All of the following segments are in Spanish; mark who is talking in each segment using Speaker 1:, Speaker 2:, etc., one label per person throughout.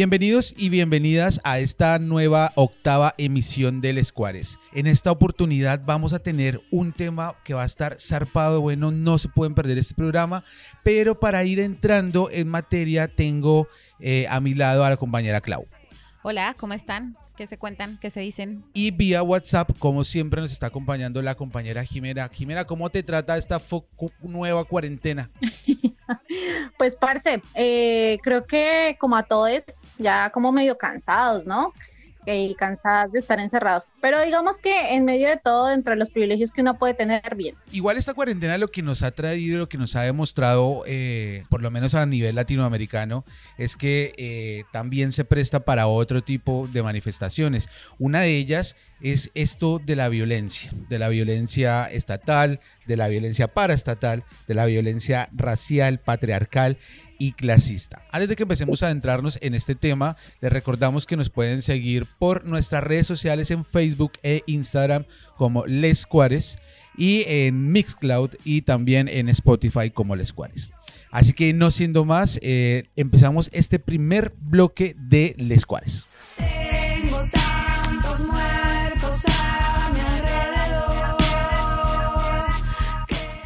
Speaker 1: Bienvenidos y bienvenidas a esta nueva octava emisión del Escuares. En esta oportunidad vamos a tener un tema que va a estar zarpado, bueno, no se pueden perder este programa, pero para ir entrando en materia tengo eh, a mi lado a la compañera Clau.
Speaker 2: Hola, ¿cómo están? ¿Qué se cuentan? ¿Qué se dicen?
Speaker 1: Y vía WhatsApp, como siempre, nos está acompañando la compañera Jimena. Jimena, ¿cómo te trata esta nueva cuarentena?
Speaker 3: pues, parce, eh, creo que como a todos, ya como medio cansados, ¿no? Y cansadas de estar encerrados. Pero digamos que en medio de todo, entre los privilegios que uno puede tener, bien.
Speaker 1: Igual esta cuarentena lo que nos ha traído, lo que nos ha demostrado, eh, por lo menos a nivel latinoamericano, es que eh, también se presta para otro tipo de manifestaciones. Una de ellas es esto de la violencia, de la violencia estatal, de la violencia paraestatal, de la violencia racial, patriarcal y clasista. Antes de que empecemos a adentrarnos en este tema, les recordamos que nos pueden seguir por nuestras redes sociales en Facebook e Instagram como Les Cuares y en Mixcloud y también en Spotify como Les Cuares. Así que no siendo más, eh, empezamos este primer bloque de Les Cuares.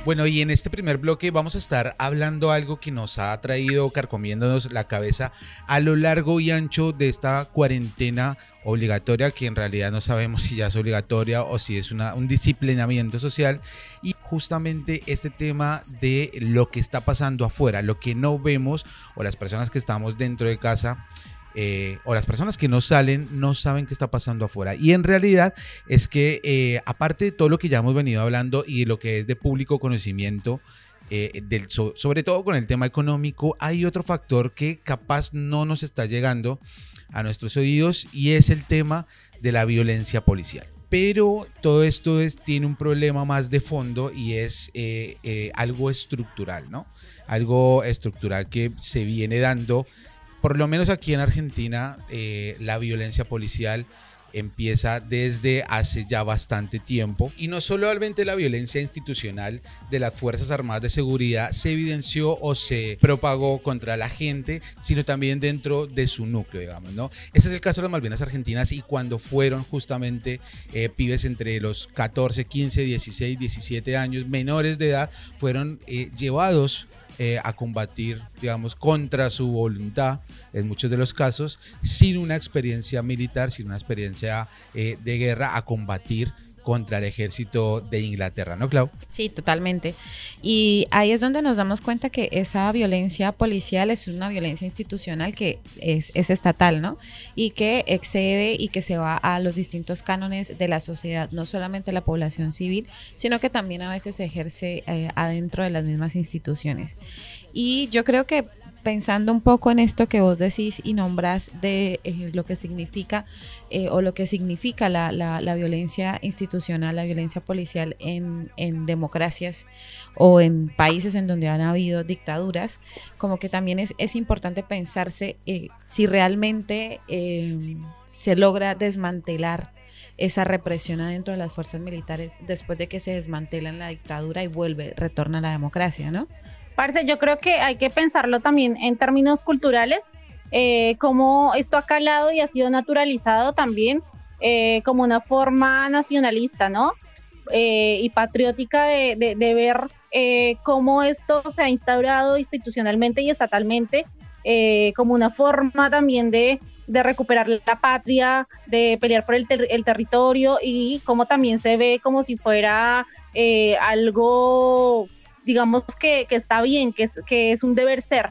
Speaker 1: Bueno, y en este primer bloque vamos a estar hablando algo que nos ha traído carcomiéndonos la cabeza a lo largo y ancho de esta cuarentena obligatoria, que en realidad no sabemos si ya es obligatoria o si es una, un disciplinamiento social. Y justamente este tema de lo que está pasando afuera, lo que no vemos o las personas que estamos dentro de casa eh, o las personas que no salen no saben qué está pasando afuera. Y en realidad es que eh, aparte de todo lo que ya hemos venido hablando y lo que es de público conocimiento, eh, del, sobre todo con el tema económico, hay otro factor que capaz no nos está llegando a nuestros oídos y es el tema de la violencia policial. Pero todo esto es, tiene un problema más de fondo y es algo estructural, ¿no? Algo estructural que se viene dando por lo menos aquí en Argentina, eh, la violencia policial empieza desde hace ya bastante tiempo y no solamente la violencia institucional de las Fuerzas Armadas de Seguridad se evidenció o se propagó contra la gente, sino también dentro de su núcleo, digamos, ¿no? Este es el caso de las Malvinas Argentinas y cuando fueron justamente eh, pibes entre los 14, 15, 16, 17 años, menores de edad, fueron eh, llevados eh, a combatir, digamos, contra su voluntad en muchos de los casos, sin una experiencia militar, sin una experiencia eh, de guerra, a combatir contra el ejército de Inglaterra, ¿no, Clau?
Speaker 2: Sí, totalmente. Y ahí es donde nos damos cuenta que esa violencia policial es una violencia institucional que es, estatal, ¿no? Y que excede y que se va a los distintos cánones de la sociedad, no solamente la población civil, sino que también a veces se ejerce eh, adentro de las mismas instituciones. Y yo creo que pensando un poco en esto que vos decís y nombras de eh, lo que significa eh, o lo que significa la, la, violencia institucional, la violencia policial en, en, democracias o en países en donde han habido dictaduras, como que también es, es importante pensarse eh, si realmente se logra desmantelar esa represión adentro de las fuerzas militares después de que se desmantela la dictadura y vuelve, retorna a la democracia, ¿no?
Speaker 3: Parce, yo creo que hay que pensarlo también en términos culturales, eh, cómo esto ha calado y ha sido naturalizado también eh, como una forma nacionalista, ¿no? Eh, y patriótica de, de, ver cómo esto se ha instaurado institucionalmente y estatalmente como una forma también de, de, recuperar la patria, de pelear por el, el, territorio y cómo también se ve como si fuera algo digamos que, está bien, que es, que es un deber ser.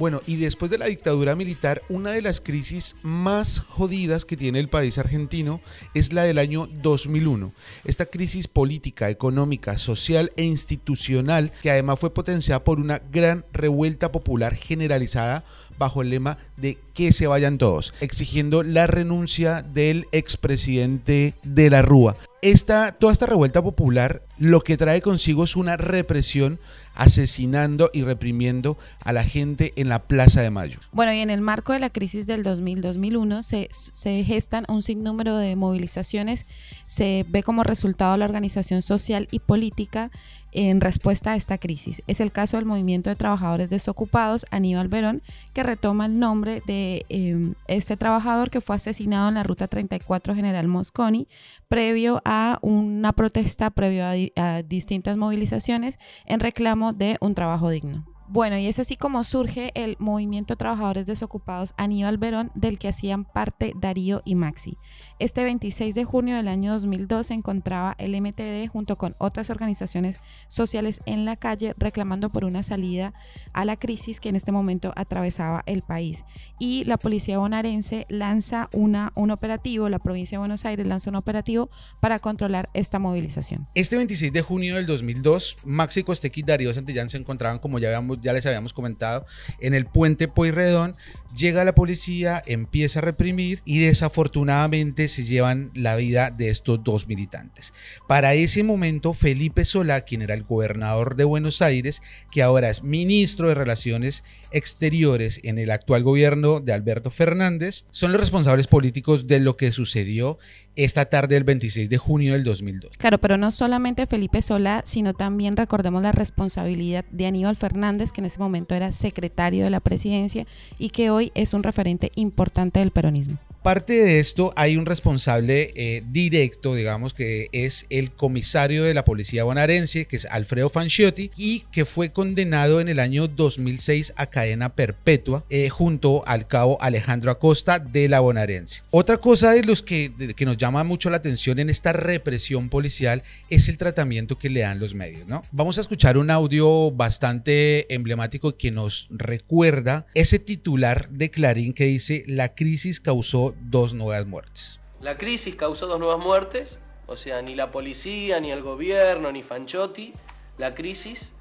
Speaker 1: Bueno, y después de la dictadura militar, una de las crisis más jodidas que tiene el país argentino es la del año 2001. Esta crisis política, económica, social e institucional que además fue potenciada por una gran revuelta popular generalizada bajo el lema de que se vayan todos, exigiendo la renuncia del expresidente de la Rúa. Esta, toda esta revuelta popular lo que trae consigo es una represión asesinando y reprimiendo a la gente en la Plaza de Mayo.
Speaker 2: Bueno, y en el marco de la crisis del 2000-2001 se, se gestan un sinnúmero de movilizaciones, se ve como resultado la organización social y política en respuesta a esta crisis. Es el caso del movimiento de trabajadores desocupados Aníbal Verón, que retoma el nombre de em, este trabajador que fue asesinado en la Ruta 34 General Mosconi, previo a una protesta, previo a distintas movilizaciones en reclamo de un trabajo digno. Bueno, y es así como surge el movimiento Trabajadores Desocupados Aníbal Verón, del que hacían parte Darío y Maxi. Este 26 de junio del año 2002 se encontraba el MTD junto con otras organizaciones sociales en la calle reclamando por una salida a la crisis que en este momento atravesaba el país. Y la policía bonaerense lanza una, un operativo, la provincia de Buenos Aires lanza un operativo para controlar esta movilización.
Speaker 1: Este 26 de junio del 2002, Maxi Costequi y Darío Santillán se encontraban, como ya habíamos ya les habíamos comentado, en el puente Pueyrredón. Llega la policía, empieza a reprimir y desafortunadamente se llevan la vida de estos dos militantes. Para ese momento, Felipe Solá, quien era el gobernador de Buenos Aires, que ahora es ministro de Relaciones Exteriores en el actual gobierno de Alberto Fernández, son los responsables políticos de lo que sucedió esta tarde del 26 de junio del 2002.
Speaker 2: Claro, pero no solamente Felipe Solá, sino también recordemos la responsabilidad de Aníbal Fernández, que en ese momento era secretario de la presidencia y que hoy es un referente importante del peronismo.
Speaker 1: Parte de esto hay un responsable eh, directo, digamos, que es el comisario de la policía bonaerense, que es Alfredo Fanciotti, y que fue condenado en el año 2006 a cadena perpetua eh, junto al cabo Alejandro Acosta de la bonaerense. Otra cosa de los que, que nos llama mucho la atención en esta represión policial es el tratamiento que le dan los medios, ¿no? Vamos a escuchar un audio bastante emblemático que nos recuerda ese titular de Clarín que dice la crisis causó dos nuevas muertes.
Speaker 4: La crisis causó dos nuevas muertes, o sea, ni la policía, ni el gobierno, ni Fanchotti, la crisis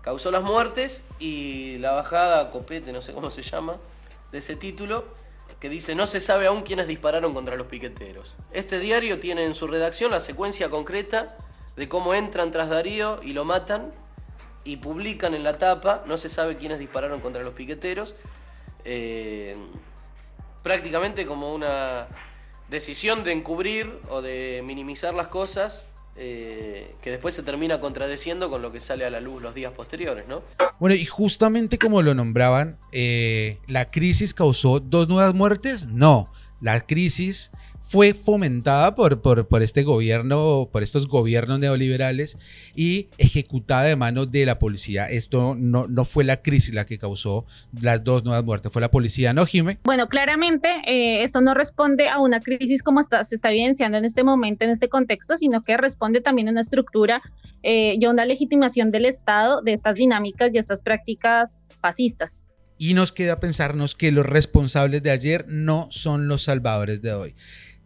Speaker 4: causó las muertes y la bajada copete, no sé cómo se llama, de ese título, que dice no se sabe aún quiénes dispararon contra los piqueteros. Este diario tiene en su redacción la secuencia concreta de cómo entran tras Darío y lo matan y publican en la tapa, no se sabe quiénes dispararon contra los piqueteros. Eh, prácticamente como una decisión de encubrir o de minimizar las cosas eh, que después se termina contradeciendo con lo que sale a la luz los días posteriores, ¿no?
Speaker 1: Bueno, y justamente como lo nombraban, eh, ¿la crisis causó dos nuevas muertes? No, la crisis fue fomentada por, por, este gobierno, por estos gobiernos neoliberales y ejecutada de mano de la policía. Esto no, no fue la crisis la que causó las dos nuevas muertes, fue la policía, ¿no, Jime?
Speaker 3: Bueno, claramente eh, esto no responde a una crisis como está, se está evidenciando en este momento, en este contexto, sino que responde también a una estructura eh, y a una legitimación del Estado de estas dinámicas y estas prácticas fascistas.
Speaker 1: Y nos queda pensarnos que los responsables de ayer no son los salvadores de hoy.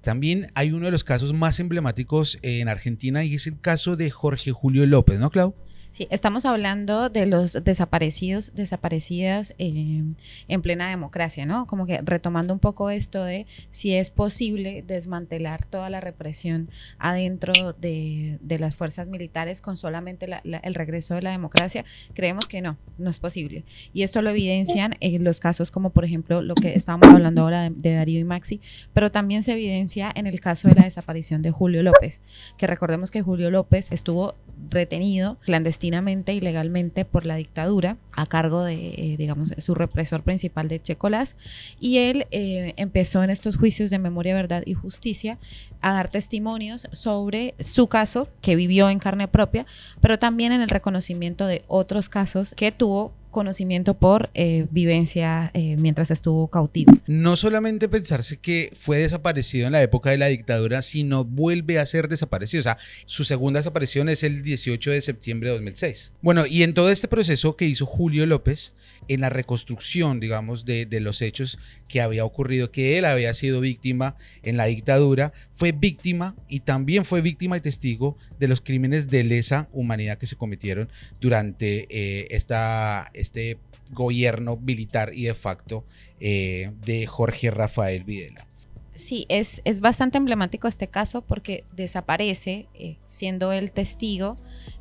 Speaker 1: También hay uno de los casos más emblemáticos en Argentina y es el caso de Jorge Julio López, ¿no, Clau?
Speaker 2: Sí, estamos hablando de los desaparecidos, desaparecidas eh, en plena democracia, ¿no? Como que retomando un poco esto de si es posible desmantelar toda la represión adentro de, las fuerzas militares con solamente el regreso de la democracia, creemos que no, no es posible. Y esto lo evidencian en los casos como por ejemplo lo que estábamos hablando ahora de, de Darío y Maxi, pero también se evidencia en el caso de la desaparición de Julio López, que recordemos que Julio López estuvo retenido y legalmente por la dictadura a cargo de, eh, digamos, su represor principal de Checolás. Y él eh, empezó en estos juicios de memoria, verdad y justicia a dar testimonios sobre su caso que vivió en carne propia, pero también en el reconocimiento de otros casos que tuvo conocimiento por eh, vivencia eh, mientras estuvo cautivo.
Speaker 1: No solamente pensarse que fue desaparecido en la época de la dictadura, sino vuelve a ser desaparecido. O sea, su segunda desaparición es el 18 de septiembre de 2006. Bueno, y en todo este proceso que hizo Julio López, en la reconstrucción, digamos, de, los hechos que había ocurrido, que él había sido víctima en la dictadura, fue víctima y también fue víctima y testigo de los crímenes de lesa humanidad que se cometieron durante eh, esta, este gobierno militar y de facto eh, de Jorge Rafael Videla.
Speaker 2: Sí, es, es, bastante emblemático este caso porque desaparece eh, siendo el testigo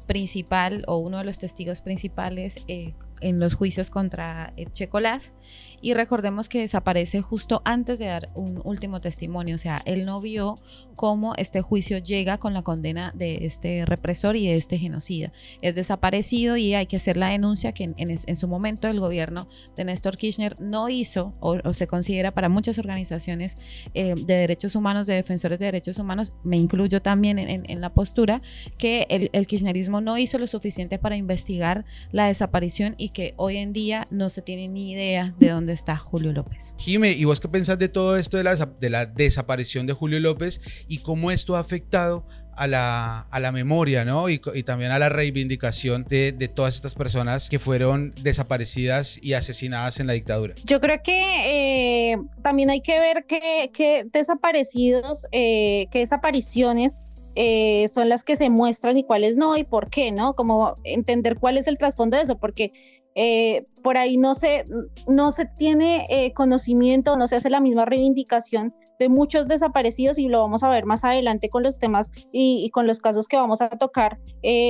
Speaker 2: principal o uno de los testigos principales en los juicios contra Checolás y recordemos que desaparece justo antes de dar un último testimonio, o sea, él no vio cómo este juicio llega con la condena de este represor y de este genocida. Es desaparecido y hay que hacer la denuncia que en, su momento el gobierno de Néstor Kirchner no hizo o, se considera para muchas organizaciones eh, de derechos humanos, de defensores de derechos humanos, me incluyo también en, la postura, que el, el kirchnerismo no hizo lo suficiente para investigar la desaparición y que hoy en día no se tiene ni idea de dónde está Julio López.
Speaker 1: Jime, ¿y vos qué pensás de todo esto de la, de la desaparición de Julio López y cómo esto ha afectado a la, a la memoria, ¿no? Y, también a la reivindicación de, de, todas estas personas que fueron desaparecidas y asesinadas en la dictadura.
Speaker 3: Yo creo que eh, también hay que ver que, desaparecidos, eh, que desapariciones eh, son las que se muestran y cuáles no y por qué, ¿no? Como entender cuál es el trasfondo de eso, porque eh, por ahí no se, no se tiene eh, conocimiento, no se hace la misma reivindicación de muchos desaparecidos y lo vamos a ver más adelante con los temas y, con los casos que vamos a tocar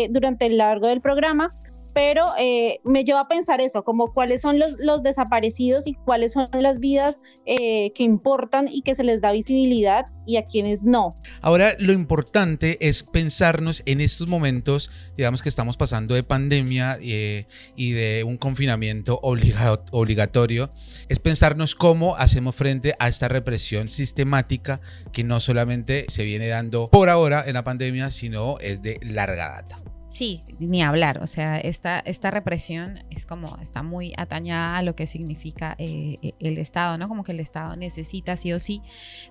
Speaker 3: durante el largo del programa, pero eh, me lleva a pensar eso, como cuáles son los, los desaparecidos y cuáles son las vidas eh, que importan y que se les da visibilidad y a quienes no.
Speaker 1: Ahora, lo importante es pensarnos en estos momentos, digamos que estamos pasando de pandemia eh, y de un confinamiento obligatorio, es pensarnos cómo hacemos frente a esta represión sistemática que no solamente se viene dando por ahora en la pandemia, sino es de larga data.
Speaker 2: Sí, ni hablar. O sea, esta, esta represión es como, está muy atañada a lo que significa eh, e, el Estado, ¿no? Como que el Estado necesita sí o sí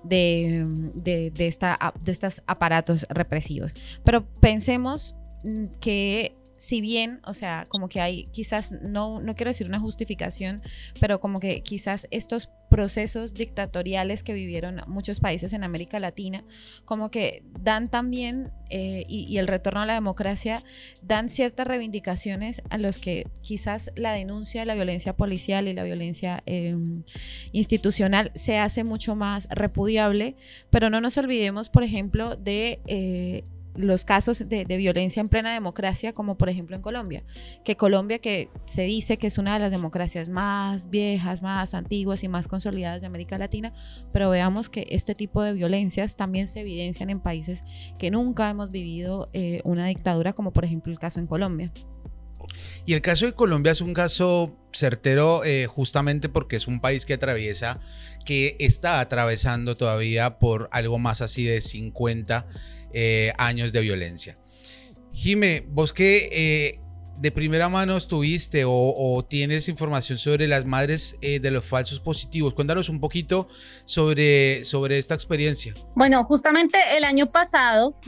Speaker 2: de, de, de, esta, de estos aparatos represivos. Pero pensemos mm, que si bien, o sea, como que hay quizás, no, no quiero decir una justificación, pero como que quizás estos procesos dictatoriales que vivieron muchos países en América Latina, como que dan también, eh, y, el retorno a la democracia, dan ciertas reivindicaciones a los que quizás la denuncia de la violencia policial y la violencia em, institucional se hace mucho más repudiable, pero no nos olvidemos, por ejemplo, de... Eh, los casos de, violencia en plena democracia, como por ejemplo en Colombia, que Colombia que se dice que es una de las democracias más viejas, más antiguas y más consolidadas de América Latina, pero veamos que este tipo de violencias también se evidencian en países que nunca hemos vivido eh, una dictadura, como por ejemplo el caso en Colombia.
Speaker 1: Y el caso de Colombia es un caso certero eh, justamente porque es un país que atraviesa, que está atravesando todavía por algo más así de 50 eh, años de violencia. Jime, vos qué eh, de primera mano estuviste o, tienes información sobre las madres eh, de los falsos positivos. Cuéntanos un poquito sobre, sobre esta experiencia.
Speaker 3: Bueno, justamente el año pasado,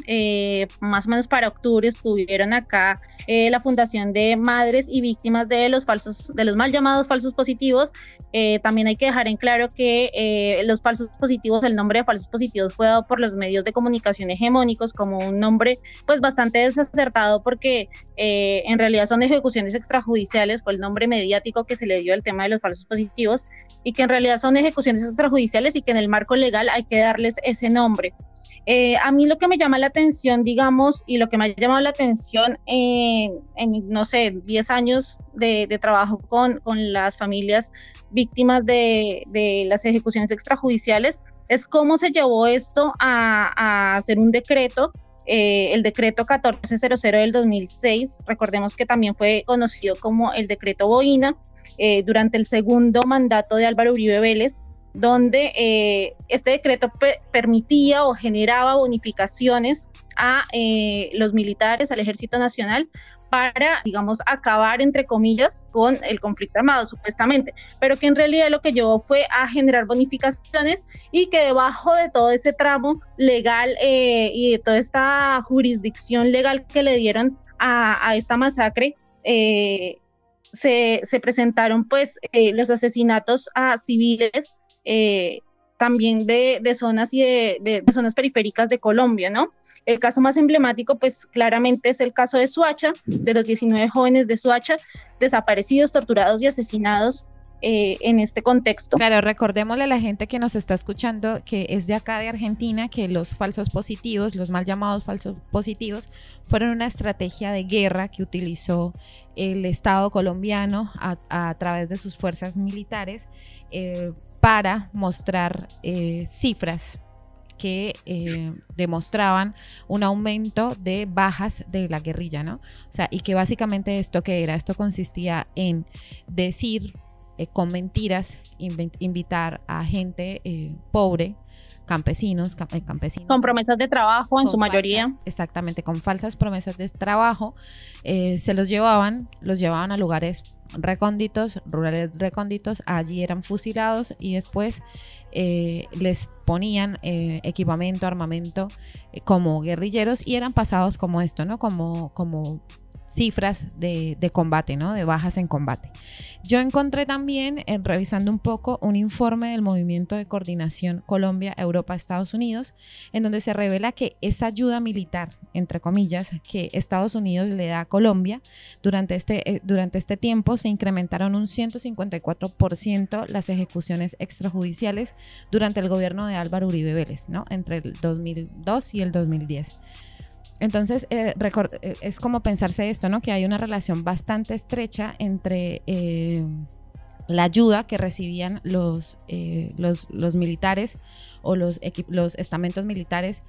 Speaker 3: más o menos para octubre, estuvieron acá la Fundación de Madres y Víctimas de los falsos, de los mal llamados falsos positivos, eh, también hay que dejar en claro que eh, los falsos positivos, el nombre de falsos positivos fue dado por los medios de comunicación hegemónicos como un nombre pues bastante desacertado porque eh, en realidad son ejecuciones extrajudiciales, fue el nombre mediático que se le dio al tema de los falsos positivos y que en realidad son ejecuciones extrajudiciales y que en el marco legal hay que darles ese nombre. Eh, a mí lo que me llama la atención, digamos, y lo que me ha llamado la atención en, no sé, 10 años de, trabajo con, las familias víctimas de, las ejecuciones extrajudiciales, es cómo se llevó esto a, hacer un decreto eh, el decreto 1400 del 2006, recordemos que también fue conocido como el decreto Boina, eh, durante el segundo mandato de Álvaro Uribe Vélez, donde eh, este decreto permitía o generaba bonificaciones a eh, los militares, al Ejército Nacional, para, digamos, acabar, entre comillas, con el conflicto armado, supuestamente, pero que en realidad lo que llevó fue a generar bonificaciones y que debajo de todo ese tramo legal eh, y de toda esta jurisdicción legal que le dieron a, esta masacre, se, se, presentaron pues los asesinatos a civiles eh, también de, zonas y de, zonas periféricas de Colombia, ¿no? El caso más emblemático, pues claramente es el caso de Suacha, de los 19 jóvenes de Suacha, desaparecidos, torturados y asesinados eh, en este contexto.
Speaker 2: Claro, recordémosle a la gente que nos está escuchando que es de acá de Argentina que los falsos positivos, los mal llamados falsos positivos, fueron una estrategia de guerra que utilizó el Estado colombiano a, través de sus fuerzas militares eh, para mostrar eh, cifras que eh, demostraban un aumento de bajas de la guerrilla, ¿no? O sea, y que básicamente esto que era, esto consistía en decir eh, con mentiras, invitar a gente eh, pobre, campesinos, campesinos.
Speaker 3: Con promesas de trabajo en su mayoría.
Speaker 2: Exactamente, con falsas promesas de trabajo, se los llevaban, los llevaban a lugares recónditos, rurales recónditos, allí eran fusilados y después eh, les ponían eh, equipamiento, armamento eh, como guerrilleros y eran pasados como esto, ¿no? Como, como cifras de, combate, ¿no? De bajas en combate. Yo encontré también, en revisando un poco, un informe del Movimiento de Coordinación Colombia, Europa, Estados Unidos, en donde se revela que esa ayuda militar, entre comillas, que Estados Unidos le da a Colombia, durante este, eh, durante este tiempo se incrementaron un 154% las ejecuciones extrajudiciales durante el gobierno de Álvaro Uribe Vélez, ¿no? Entre el 2002 y el 2010. Entonces, eh, eh, es como pensarse esto, ¿no? Que hay una relación bastante estrecha entre eh, la ayuda que recibían los, los, los, militares o los, los estamentos militares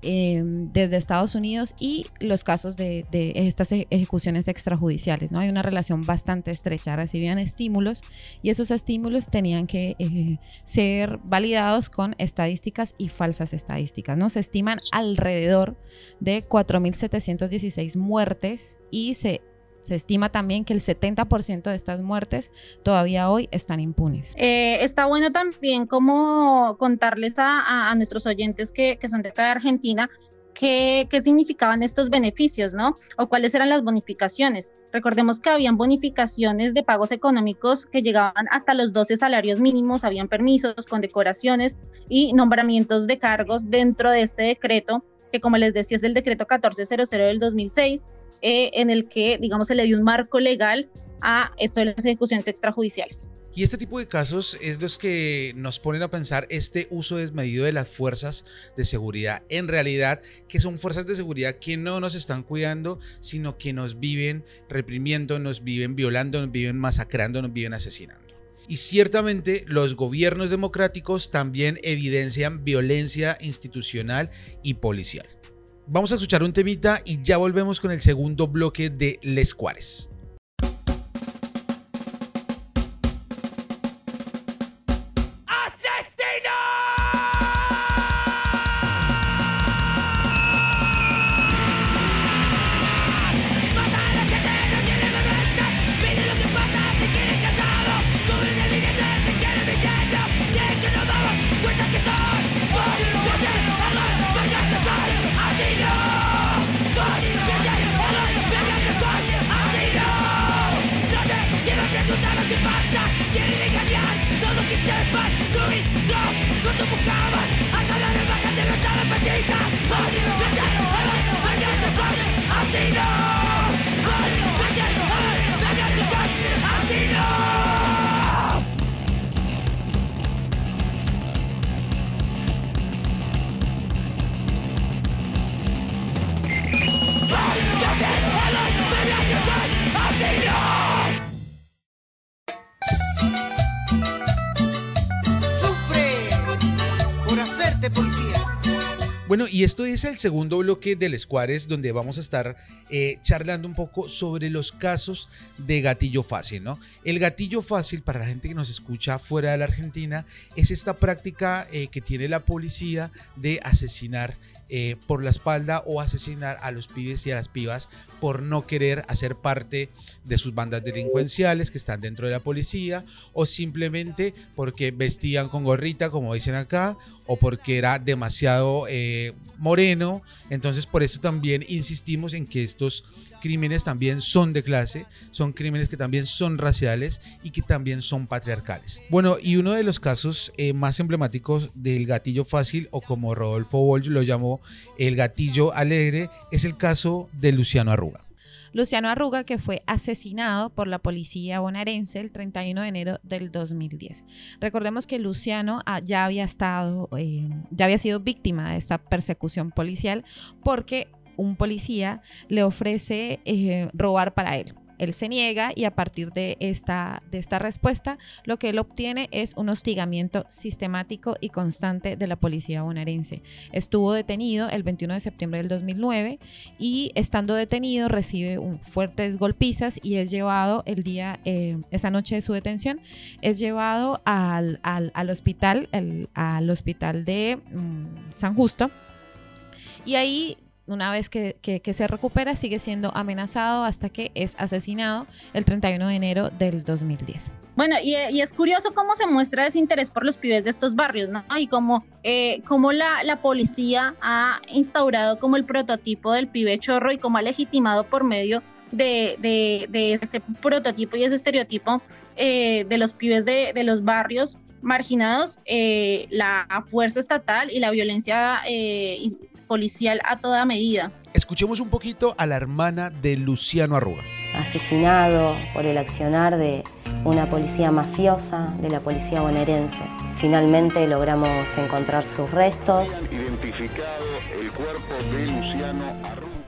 Speaker 2: Em, desde Estados Unidos y los casos de, estas e-, ejecuciones extrajudiciales. ¿no? Hay una relación bastante estrecha. Recibían estímulos y esos estímulos tenían que eh, ser validados con estadísticas y falsas estadísticas. ¿no? Se estiman alrededor de 4.716 muertes y se se estima también que el 70% de estas muertes todavía hoy están impunes.
Speaker 3: Eh, está bueno también como contarles a, nuestros oyentes que, son de acá de Argentina qué, qué significaban estos beneficios, ¿no? O cuáles eran las bonificaciones. Recordemos que habían bonificaciones de pagos económicos que llegaban hasta los 12 salarios mínimos, habían permisos, condecoraciones y nombramientos de cargos dentro de este decreto, que como les decía es el decreto 1400 del 2006 eh, en el que, digamos, se le dio un marco legal a esto de las ejecuciones extrajudiciales.
Speaker 1: Y este tipo de casos es los que nos ponen a pensar este uso desmedido de las fuerzas de seguridad. En realidad, que son fuerzas de seguridad que no nos están cuidando, sino que nos viven reprimiendo, nos viven violando, nos viven masacrando, nos viven asesinando. Y ciertamente los gobiernos democráticos también evidencian violencia institucional y policial. Vamos a escuchar un temita y ya volvemos con el segundo bloque de Les Cuares. Es el segundo bloque del Escuares, donde vamos a estar eh, charlando un poco sobre los casos de gatillo fácil, ¿no? El gatillo fácil, para la gente que nos escucha fuera de la Argentina, es esta práctica eh, que tiene la policía de asesinar eh, por la espalda o asesinar a los pibes y a las pibas por no querer hacer parte de sus bandas delincuenciales que están dentro de la policía o simplemente porque vestían con gorrita como dicen acá o porque era demasiado eh, moreno entonces por eso también insistimos en que estos crímenes también son de clase, son crímenes que también son raciales y que también son patriarcales. Bueno, y uno de los casos eh, más emblemáticos del gatillo fácil, o como Rodolfo Walsh lo llamó, el gatillo alegre, es el caso de Luciano Arruga.
Speaker 2: Luciano Arruga, que fue asesinado por la policía bonaerense el 31 de enero del 2010. Recordemos que Luciano ah, ya había estado, eh, ya había sido víctima de esta persecución policial porque un policía le ofrece eh, robar para él. Él se niega y a partir de esta, de esta respuesta lo que él obtiene es un hostigamiento sistemático y constante de la policía bonaerense. Estuvo detenido el 21 de septiembre del 2009 y estando detenido recibe fuertes golpizas y es llevado el día, eh, esa noche de su detención, es llevado al, hospital, al hospital de mm, San Justo. Y ahí una vez que, se recupera, sigue siendo amenazado hasta que es asesinado el 31 de enero del 2010.
Speaker 3: Bueno, y, es curioso cómo se muestra ese interés por los pibes de estos barrios, ¿no? Y cómo, eh, la, policía ha instaurado como el prototipo del pibe chorro y cómo ha legitimado por medio de, ese prototipo y ese estereotipo eh, de los pibes de, los barrios marginados, eh, la fuerza estatal y la violencia eh, policial a toda medida.
Speaker 1: Escuchemos un poquito a la hermana de Luciano Arruga.
Speaker 5: Asesinado por el accionar de una policía mafiosa, de la policía bonaerense. Finalmente logramos encontrar sus restos. Identificado el cuerpo
Speaker 2: de Luciano Arruga.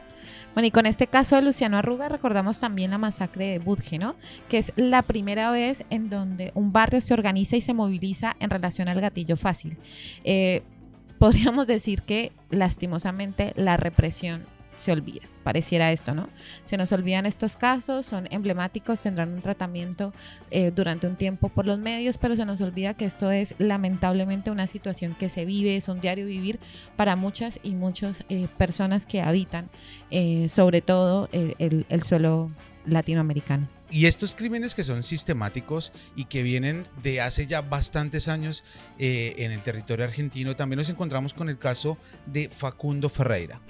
Speaker 2: Bueno, y con este caso de Luciano Arruga recordamos también la masacre de Budge, ¿no? Que es la primera vez en donde un barrio se organiza y se moviliza en relación al gatillo fácil. Eh, podríamos decir que lastimosamente la represión se olvida. Pareciera esto, ¿no? Se nos olvidan estos casos, son emblemáticos, tendrán un tratamiento eh, durante un tiempo por los medios, pero se nos olvida que esto es lamentablemente una situación que se vive, es un diario vivir para muchas y muchas eh, personas que habitan, eh, sobre todo el suelo latinoamericano.
Speaker 1: Y estos crímenes que son sistemáticos y que vienen de hace ya bastantes años eh, en el territorio argentino, también nos encontramos con el caso de Facundo Ferreira.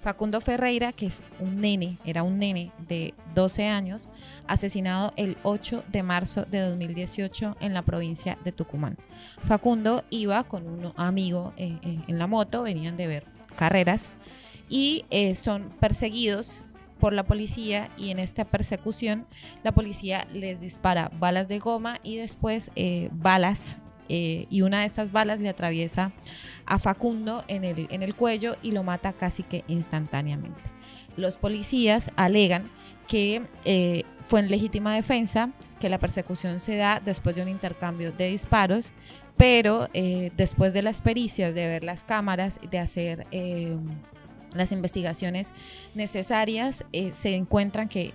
Speaker 2: Facundo Ferreira, que es un nene, era un nene de 12 años, asesinado el 8 de marzo de 2018 en la provincia de Tucumán. Facundo iba con un amigo eh, eh, en la moto, venían de ver carreras y son perseguidos por la policía y en esta persecución la policía les dispara balas de goma y después eh, balas eh, y una de estas balas le atraviesa a Facundo en el, en el cuello y lo mata casi que instantáneamente. Los policías alegan que eh, fue en legítima defensa, que la persecución se da después de un intercambio de disparos, pero después de las pericias, de ver las cámaras, de hacer las investigaciones necesarias, eh, se encuentran que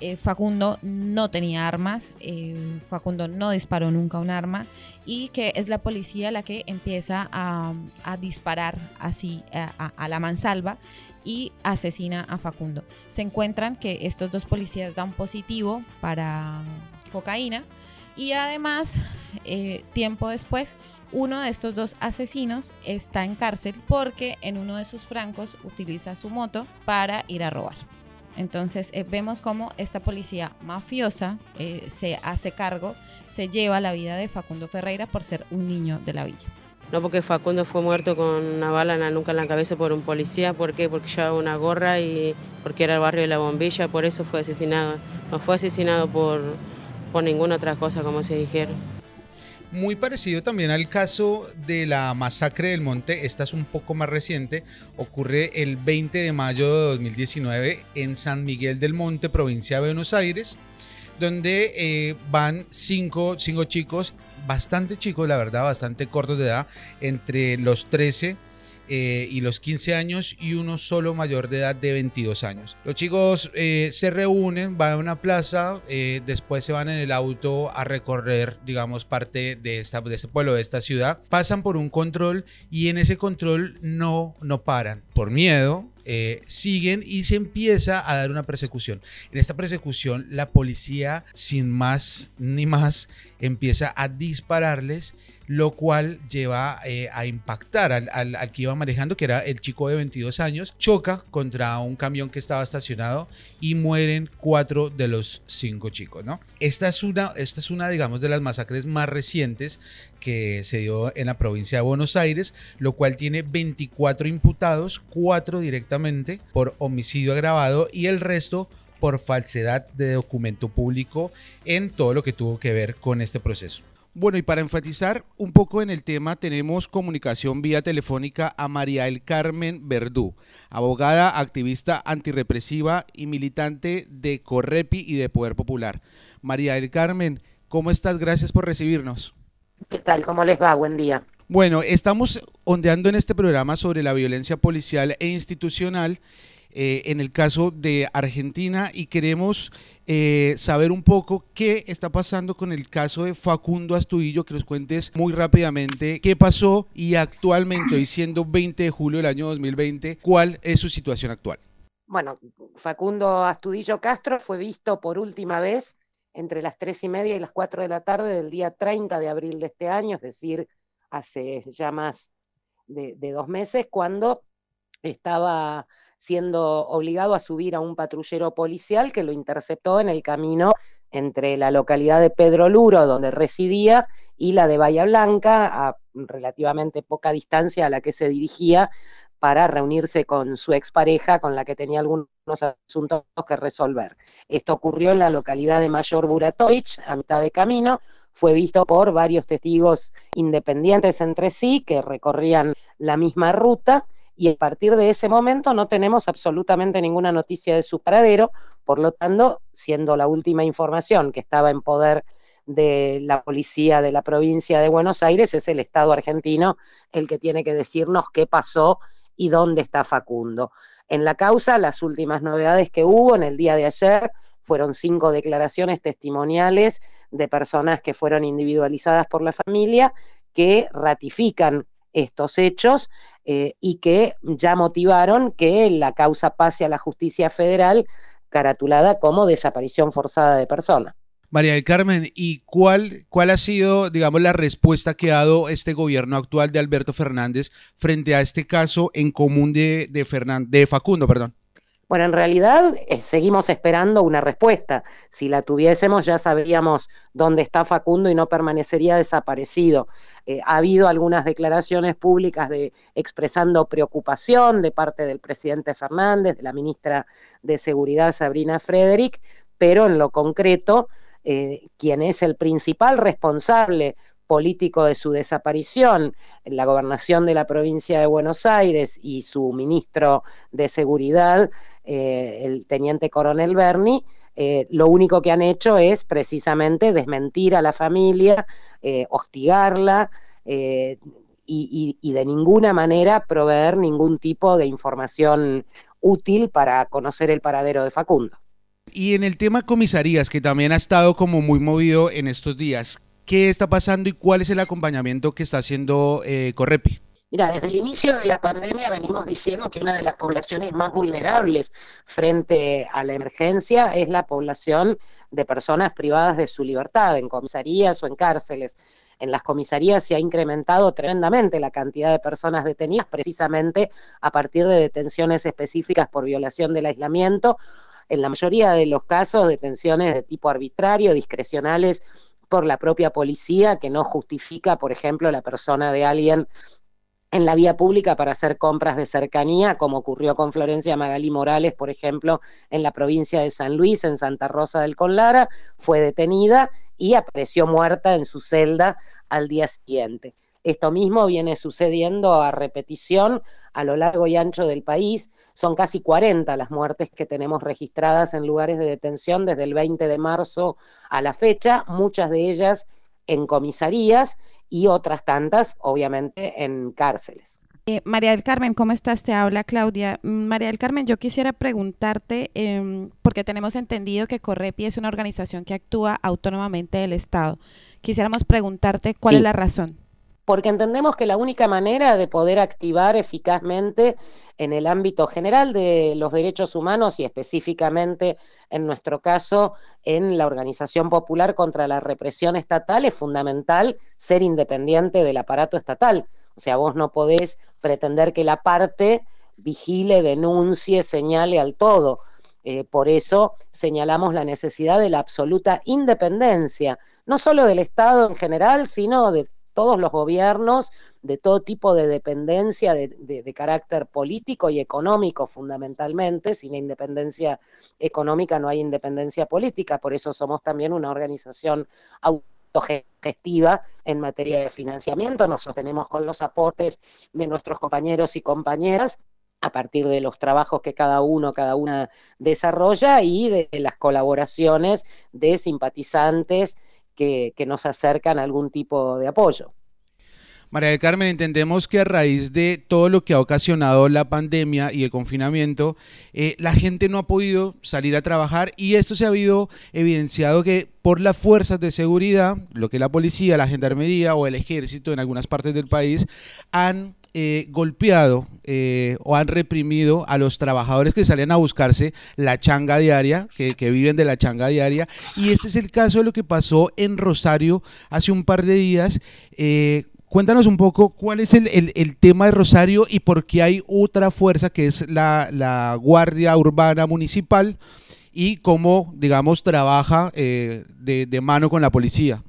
Speaker 2: eh, Facundo no tenía armas, eh, Facundo no disparó nunca un arma y que es la policía la que empieza a, disparar así a, la mansalva y asesina a Facundo. Se encuentran que estos dos policías dan positivo para cocaína y además tiempo después uno de estos dos asesinos está en cárcel porque en uno de sus francos utiliza su moto para ir a robar. Entonces eh, vemos cómo esta policía mafiosa eh, se hace cargo, se lleva la vida de Facundo Ferreira por ser un niño de la villa.
Speaker 6: No porque Facundo fue muerto con una bala en la nuca en la cabeza por un policía, ¿por qué? Porque llevaba una gorra y porque era el barrio de la bombilla, por eso fue asesinado. No fue asesinado por, por ninguna otra cosa, como se dijeron.
Speaker 1: Muy parecido también al caso de la masacre del monte, esta es un poco más reciente, ocurre el 20 de mayo de 2019 en San Miguel del Monte, provincia de Buenos Aires, donde eh, van cinco, cinco chicos, bastante chicos, la verdad, bastante cortos de edad, entre los 13 eh, y los 15 años y uno solo mayor de edad de 22 años. Los chicos eh, se reúnen, van a una plaza, eh, después se van en el auto a recorrer, digamos, parte de, esta, de este pueblo, de esta ciudad, pasan por un control y en ese control no, no paran por miedo, siguen y se empieza a dar una persecución. En esta persecución la policía, sin más ni más, empieza a dispararles lo cual lleva eh, a impactar al, al, que iba manejando, que era el chico de 22 años, choca contra un camión que estaba estacionado y mueren cuatro de los cinco chicos, ¿no? Esta es una, esta es una digamos, de las masacres más recientes que se dio en la provincia de Buenos Aires, lo cual tiene 24 imputados, cuatro directamente por homicidio agravado y el resto por falsedad de documento público en todo lo que tuvo que ver con este proceso. Bueno, y para enfatizar un poco en el tema, tenemos comunicación vía telefónica a María El Carmen Verdú, abogada, activista antirrepresiva y militante de Correpi y de Poder Popular. María El Carmen, ¿cómo estás? Gracias por recibirnos.
Speaker 7: ¿Qué tal? ¿Cómo les va? Buen día.
Speaker 1: Bueno, estamos ondeando en este programa sobre la violencia policial e institucional eh, en el caso de Argentina y queremos eh, saber un poco qué está pasando con el caso de Facundo Astudillo, que nos cuentes muy rápidamente qué pasó y actualmente, hoy siendo 20 de julio del año 2020, cuál es su situación actual.
Speaker 7: Bueno, Facundo Astudillo Castro fue visto por última vez entre las tres y media y las 4 de la tarde del día 30 de abril de este año, es decir, hace ya más de dos meses, cuando estaba siendo obligado a subir a un patrullero policial que lo interceptó en el camino entre la localidad de Pedro Luro, donde residía, y la de Bahía Blanca, a relativamente poca distancia a la que se dirigía para reunirse con su expareja, con la que tenía algunos asuntos que resolver. Esto ocurrió en la localidad de Mayor Buratovich, a mitad de camino, fue visto por varios testigos independientes entre sí que recorrían la misma ruta y a partir de ese momento no tenemos absolutamente ninguna noticia de su paradero, por lo tanto, siendo la última información que estaba en poder de la policía de la provincia de Buenos Aires, es el Estado argentino el que tiene que decirnos qué pasó y dónde está Facundo. En la causa, las últimas novedades que hubo en el día de ayer fueron cinco declaraciones testimoniales de personas que fueron individualizadas por la familia que ratifican estos hechos eh, y que ya motivaron que la causa pase a la justicia federal caratulada como desaparición forzada de personas.
Speaker 1: María del Carmen, ¿y cuál, cuál ha sido, digamos, la respuesta que ha dado este gobierno actual de Alberto Fernández frente a este caso en común de, de, de Facundo? Perdón?
Speaker 7: Bueno, en realidad eh, seguimos esperando una respuesta. Si la tuviésemos ya sabríamos dónde está Facundo y no permanecería desaparecido. Eh, ha habido algunas declaraciones públicas de expresando preocupación de parte del presidente Fernández, de la ministra de Seguridad Sabrina Frederick, pero en lo concreto, eh, quien es el principal responsable político de su desaparición, la gobernación de la provincia de Buenos Aires y su ministro de Seguridad, eh, el teniente coronel Berni, eh, lo único que han hecho es precisamente desmentir a la familia, eh, hostigarla y, y de ninguna manera proveer ningún tipo de información útil para conocer el paradero de Facundo.
Speaker 1: Y en el tema comisarías, que también ha estado como muy movido en estos días, qué está pasando y cuál es el acompañamiento que está haciendo eh, Correpi.
Speaker 7: Mira, desde el inicio de la pandemia venimos diciendo que una de las poblaciones más vulnerables frente a la emergencia es la población de personas privadas de su libertad, en comisarías o en cárceles. En las comisarías se ha incrementado tremendamente la cantidad de personas detenidas precisamente a partir de detenciones específicas por violación del aislamiento. En la mayoría de los casos, detenciones de tipo arbitrario, discrecionales por la propia policía que no justifica, por ejemplo, la persona de alguien en la vía pública para hacer compras de cercanía, como ocurrió con Florencia Magalí Morales, por ejemplo, en la provincia de San Luis, en Santa Rosa del Conlara, fue detenida y apareció muerta en su celda al día siguiente. Esto mismo viene sucediendo a repetición a lo largo y ancho del país. Son casi 40 las muertes que tenemos registradas en lugares de detención desde el 20 de marzo a la fecha, muchas de ellas en comisarías y otras tantas, obviamente, en cárceles.
Speaker 2: Eh, María del Carmen, ¿cómo estás? Te habla Claudia. Mm, María del Carmen, yo quisiera preguntarte, em, porque tenemos entendido que Correpi es una organización que actúa autónomamente del Estado. Quisiéramos preguntarte cuál es la razón
Speaker 7: porque entendemos que la única manera de poder activar eficazmente en el ámbito general de los derechos humanos y específicamente en nuestro caso en la Organización Popular contra la Represión Estatal es fundamental ser independiente del aparato estatal. O sea, vos no podés pretender que la parte vigile, denuncie, señale al todo. Eh, por eso señalamos la necesidad de la absoluta independencia, no solo del Estado en general, sino de todos los gobiernos de todo tipo de dependencia de, carácter político y económico fundamentalmente. Sin independencia económica no hay independencia política, por eso somos también una organización autogestiva en materia de financiamiento. Nos sostenemos con los aportes de nuestros compañeros y compañeras a partir de los trabajos que cada uno, cada una desarrolla y de las colaboraciones de simpatizantes que, nos acercan a algún tipo de apoyo.
Speaker 1: María del Carmen, entendemos que a raíz de todo lo que ha ocasionado la pandemia y el confinamiento, eh, la gente no ha podido salir a trabajar y esto se ha habido evidenciado que por las fuerzas de seguridad, lo que la policía, la gendarmería o el ejército en algunas partes del país han eh, golpeado eh, o han reprimido a los trabajadores que salen a buscarse la changa diaria, que, viven de la changa diaria. Y este es el caso de lo que pasó en Rosario hace un par de días. Eh, cuéntanos un poco cuál es el, tema de Rosario y por qué hay otra fuerza que es la, Guardia Urbana Municipal y cómo, digamos, trabaja de, de mano con la policía.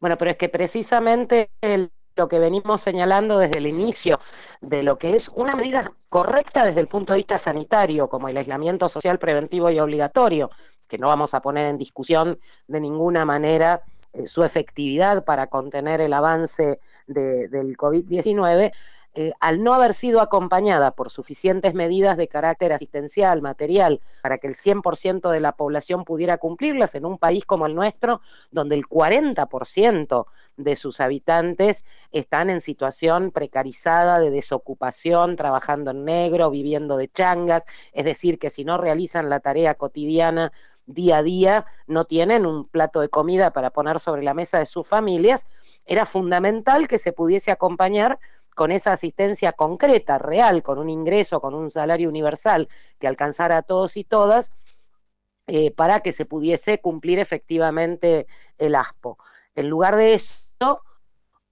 Speaker 7: Bueno, pero es que precisamente el lo que venimos señalando desde el inicio de lo que es una medida correcta desde el punto de vista sanitario, como el aislamiento social preventivo y obligatorio, que no vamos a poner en discusión de ninguna manera eh, su efectividad para contener el avance del COVID-19, eh, al no haber sido acompañada por suficientes medidas de carácter asistencial, material, para que el 100% de la población pudiera cumplirlas en un país como el nuestro, donde el 40% de sus habitantes están en situación precarizada de desocupación, trabajando en negro, viviendo de changas, es decir, que si no realizan la tarea cotidiana día a día, no tienen un plato de comida para poner sobre la mesa de sus familias, era fundamental que se pudiese acompañar con esa asistencia concreta, real, con un ingreso, con un salario universal que alcanzara a todos y todas, eh, para que se pudiese cumplir efectivamente el ASPO. En lugar de eso,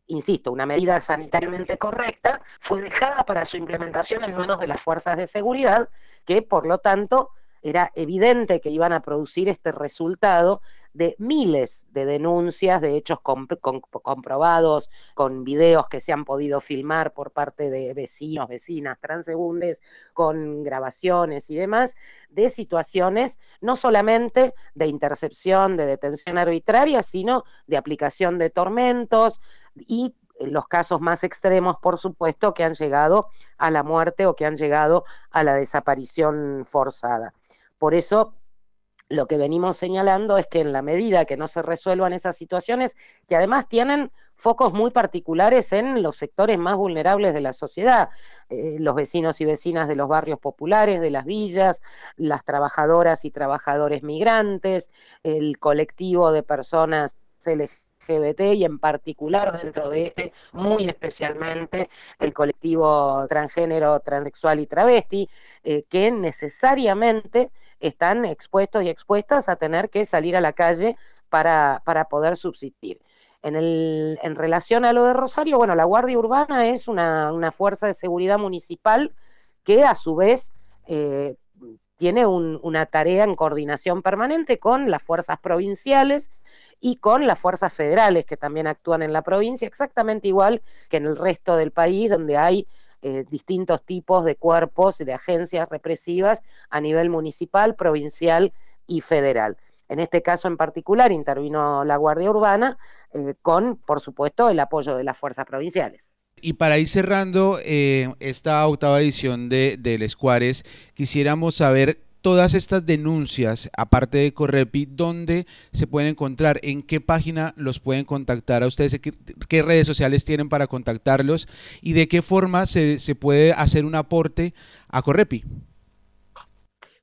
Speaker 7: insisto, una medida sanitariamente correcta fue dejada para su implementación en manos de las fuerzas de seguridad, que por lo tanto era evidente que iban a producir este resultado de miles de denuncias, de hechos comprobados, con videos que se han podido filmar por parte de vecinos, vecinas, transeúndes, con grabaciones y demás, de situaciones no solamente de intercepción, de detención arbitraria, sino de aplicación de tormentos y los casos más extremos, por supuesto, que han llegado a la muerte o que han llegado a la desaparición forzada. Por eso lo que venimos señalando es que en la medida que no se resuelvan esas situaciones, que además tienen focos muy particulares en los sectores más vulnerables de la sociedad, eh, los vecinos y vecinas de los barrios populares, de las villas, las trabajadoras y trabajadores migrantes, el colectivo de personas LGBT y en particular dentro de este, muy especialmente el colectivo transgénero, transexual y travesti, eh, que necesariamente están expuestos y expuestas a tener que salir a la calle para, poder subsistir. En, el, en relación a lo de Rosario, bueno, la Guardia Urbana es una, fuerza de seguridad municipal que a su vez eh, tiene una tarea en coordinación permanente con las fuerzas provinciales y con las fuerzas federales que también actúan en la provincia, exactamente igual que en el resto del país, donde hay eh, distintos tipos de cuerpos y de agencias represivas a nivel municipal, provincial y federal. En este caso en particular intervino la Guardia Urbana eh, con, por supuesto, el apoyo de las fuerzas provinciales.
Speaker 1: Y para ir cerrando eh, esta octava edición de, de Les Cuares, quisiéramos saber todas estas denuncias, aparte de Correpi, ¿dónde se pueden encontrar? ¿En qué página los pueden contactar a ustedes? ¿Qué, redes sociales tienen para contactarlos? ¿Y de qué forma se, puede hacer un aporte a Correpi?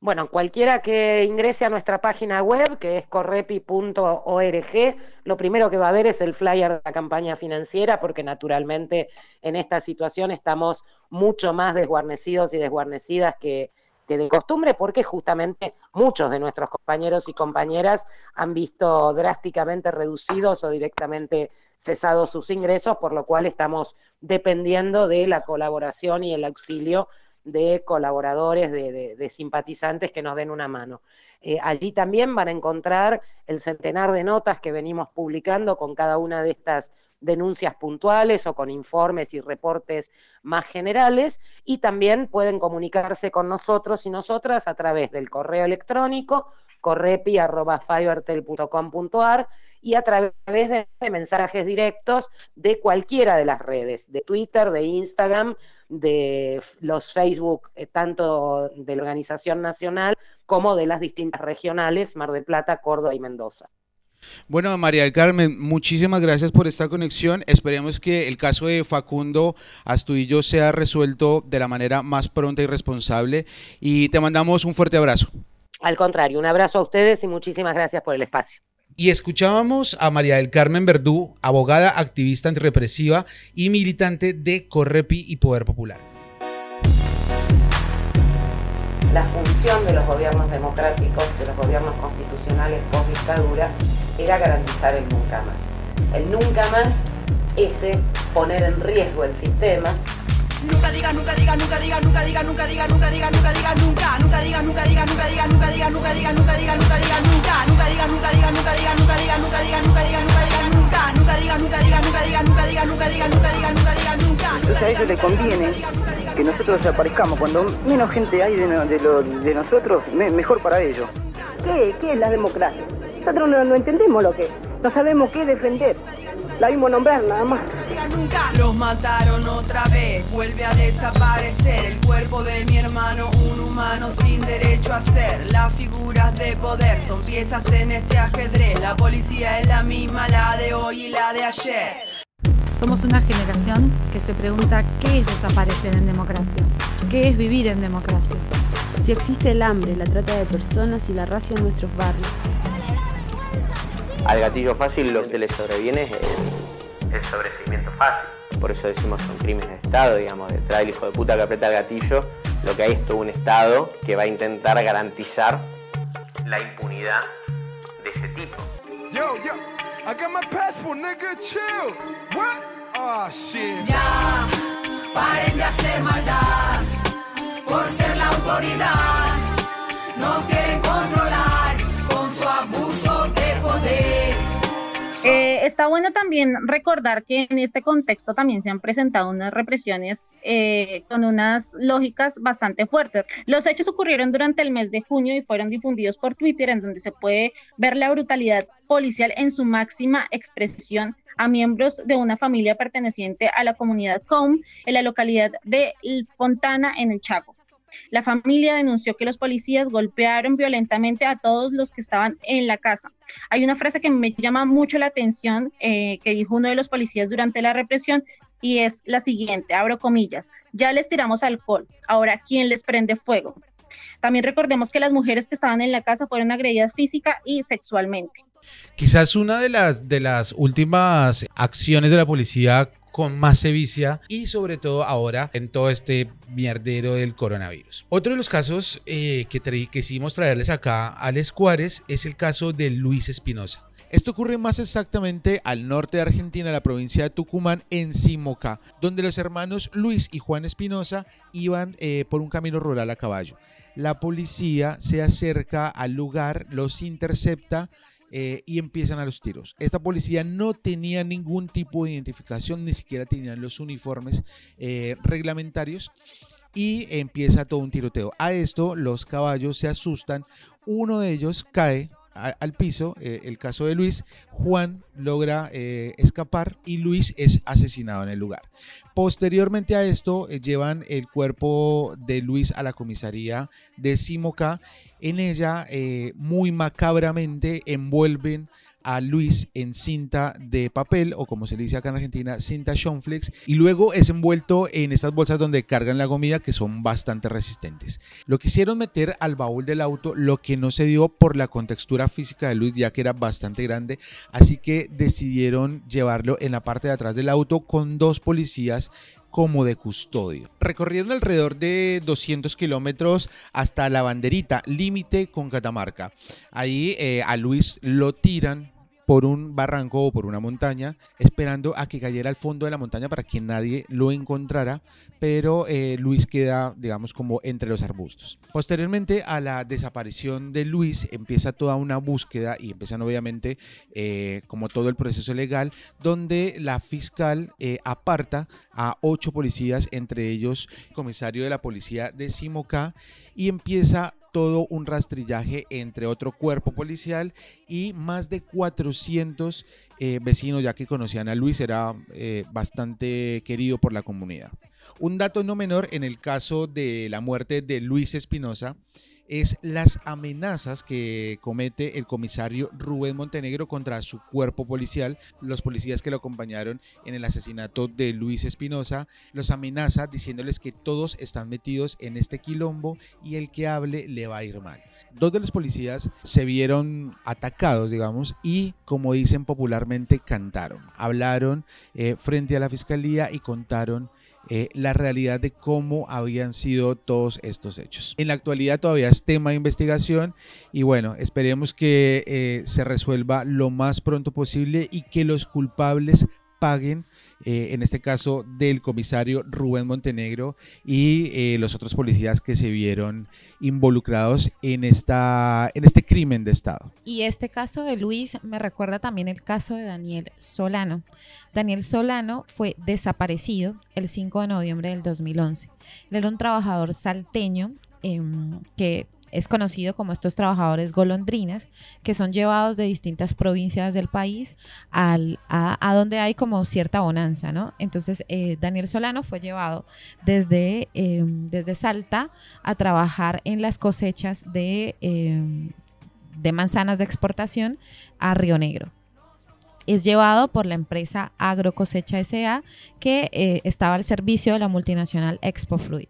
Speaker 7: Bueno, cualquiera que ingrese a nuestra página web, que es correpi.org, lo primero que va a ver es el flyer de la campaña financiera, porque naturalmente en esta situación estamos mucho más desguarnecidos y desguarnecidas que, de costumbre, porque justamente muchos de nuestros compañeros y compañeras han visto drásticamente reducidos o directamente cesados sus ingresos, por lo cual estamos dependiendo de la colaboración y el auxilio de colaboradores, de, simpatizantes que nos den una mano. Eh, allí también van a encontrar el centenar de notas que venimos publicando con cada una de estas denuncias puntuales o con informes y reportes más generales y también pueden comunicarse con nosotros y nosotras a través del correo electrónico correpi.fivertel.com.ar y a través de mensajes directos de cualquiera de las redes, de Twitter, de Instagram, de los Facebook, eh, tanto de la organización nacional como de las distintas regionales, Mar del Plata, Córdoba y Mendoza.
Speaker 1: Bueno, María del Carmen, muchísimas gracias por esta conexión. Esperemos que el caso de Facundo Astudillo sea resuelto de la manera más pronta y responsable y te mandamos un fuerte abrazo.
Speaker 7: Al contrario, un abrazo a ustedes y muchísimas gracias por el espacio.
Speaker 1: Y escuchábamos a María del Carmen Verdú, abogada, activista antirrepresiva y militante de Correpi y Poder Popular.
Speaker 7: La función de los gobiernos democráticos, de los gobiernos constitucionales post dictadura, era garantizar el nunca más. El nunca más, ese poner en riesgo el sistema, Nunca diga, nunca diga, nunca diga, nunca diga, nunca diga, nunca diga, nunca diga, nunca, nunca diga, nunca diga, nunca diga, nunca diga, nunca diga, nunca diga, nunca diga, nunca, nunca diga, nunca diga, nunca diga, nunca diga, nunca diga, nunca diga, nunca diga, nunca, nunca diga, nunca diga, nunca diga, nunca diga, nunca diga, nunca diga, nunca diga, nunca.
Speaker 8: Entonces a ellos les conviene que nosotros desaparezcamos. Cuando menos gente hay de, de, nosotros, mejor para ellos. ¿Qué, ¿Qué es la democracia? Nosotros no, no entendemos lo que No sabemos qué defender la vimos nombrar nada más.
Speaker 9: Los mataron otra vez, vuelve a desaparecer el cuerpo de mi hermano, un humano sin derecho a ser. Las figuras de poder son piezas en este ajedrez. La policía es la misma, la de hoy y la de ayer.
Speaker 10: Somos una generación que se pregunta qué es desaparecer en democracia, qué es vivir en democracia.
Speaker 11: Si existe el hambre, la trata de personas y la racia en nuestros barrios
Speaker 12: al gatillo fácil lo que le sobreviene es el, sobreseimiento fácil. Por eso decimos son crímenes de Estado, digamos, detrás del hijo de puta que aprieta el gatillo, lo que hay es todo un Estado que va a intentar garantizar la impunidad de ese tipo. Yo, yo, I got my passport, nigga, chill. What?
Speaker 9: Oh, shit. Ya, paren de hacer maldad por ser la autoridad. Nos quieren controlar está bueno también recordar que en este contexto también se han presentado unas represiones eh, con unas lógicas bastante fuertes. Los hechos ocurrieron durante el mes de junio y fueron difundidos por Twitter, en donde se puede ver la brutalidad policial en su máxima expresión a miembros de una familia perteneciente a la comunidad COM en la localidad de Fontana, en el Chaco. La familia denunció que los policías golpearon violentamente a todos los que estaban en la casa. Hay una frase que me llama mucho la atención eh, que dijo uno de los policías durante la represión y es la siguiente, abro comillas, ya les tiramos alcohol, ahora ¿quién les prende fuego? También recordemos que las mujeres que estaban en la casa fueron agredidas física y sexualmente.
Speaker 1: Quizás una de las, de las últimas acciones de la policía con más sevicia y sobre todo ahora en todo este mierdero del coronavirus. Otro de los casos eh, que quisimos traerles acá a Les Cuares es el caso de Luis Espinosa. Esto ocurre más exactamente al norte de Argentina, la provincia de Tucumán, en Simoca, donde los hermanos Luis y Juan Espinosa iban eh, por un camino rural a caballo. La policía se acerca al lugar, los intercepta eh, y empiezan a los tiros. Esta policía no tenía ningún tipo de identificación, ni siquiera tenían los uniformes eh, reglamentarios y empieza todo un tiroteo. A esto los caballos se asustan, uno de ellos cae al piso, eh, el caso de Luis, Juan logra escapar y Luis es asesinado en el lugar. Posteriormente a esto llevan el cuerpo de Luis a la comisaría de Simoca en ella, eh, muy macabramente, envuelven a Luis en cinta de papel o como se le dice acá en Argentina, cinta Schonflex y luego es envuelto en estas bolsas donde cargan la comida que son bastante resistentes. Lo quisieron meter al baúl del auto, lo que no se dio por la contextura física de Luis ya que era bastante grande, así que decidieron llevarlo en la parte de atrás del auto con dos policías como de custodio. Recorrieron alrededor de 200 kilómetros hasta la banderita, límite con Catamarca. Ahí eh, a Luis lo tiran por un barranco o por una montaña, esperando a que cayera al fondo de la montaña para que nadie lo encontrara, pero eh, Luis queda, digamos, como entre los arbustos. Posteriormente a la desaparición de Luis, empieza toda una búsqueda y empiezan obviamente, eh, como todo el proceso legal, donde la fiscal eh, aparta a ocho policías, entre ellos el comisario de la policía de Simocá, y empieza todo un rastrillaje entre otro cuerpo policial y más de 400 eh, vecinos, ya que conocían a Luis, era eh, bastante querido por la comunidad. Un dato no menor en el caso de la muerte de Luis Espinosa es las amenazas que comete el comisario Rubén Montenegro contra su cuerpo policial. Los policías que lo acompañaron en el asesinato de Luis Espinosa los amenaza diciéndoles que todos están metidos en este quilombo y el que hable le va a ir mal. Dos de los policías se vieron atacados, digamos, y como dicen popularmente, cantaron. Hablaron eh, frente a la fiscalía y contaron eh, la realidad de cómo habían sido todos estos hechos. En la actualidad todavía es tema de investigación y bueno, esperemos que eh, se resuelva lo más pronto posible y que los culpables paguen eh, en este caso del comisario Rubén Montenegro y los otros policías que se vieron involucrados en, esta, en este crimen de Estado.
Speaker 2: Y este caso de Luis me recuerda también el caso de Daniel Solano. Daniel Solano fue desaparecido el 5 de noviembre del 2011. Él era un trabajador salteño em, que es conocido como estos trabajadores golondrinas, que son llevados de distintas provincias del país a, donde hay como cierta bonanza, ¿no? Entonces, eh, Daniel Solano fue llevado desde, em, desde Salta a trabajar en las cosechas de, em, de manzanas de exportación a Río Negro es llevado por la empresa Agrocosecha S.A. que eh, estaba al servicio de la multinacional Expo Fluid.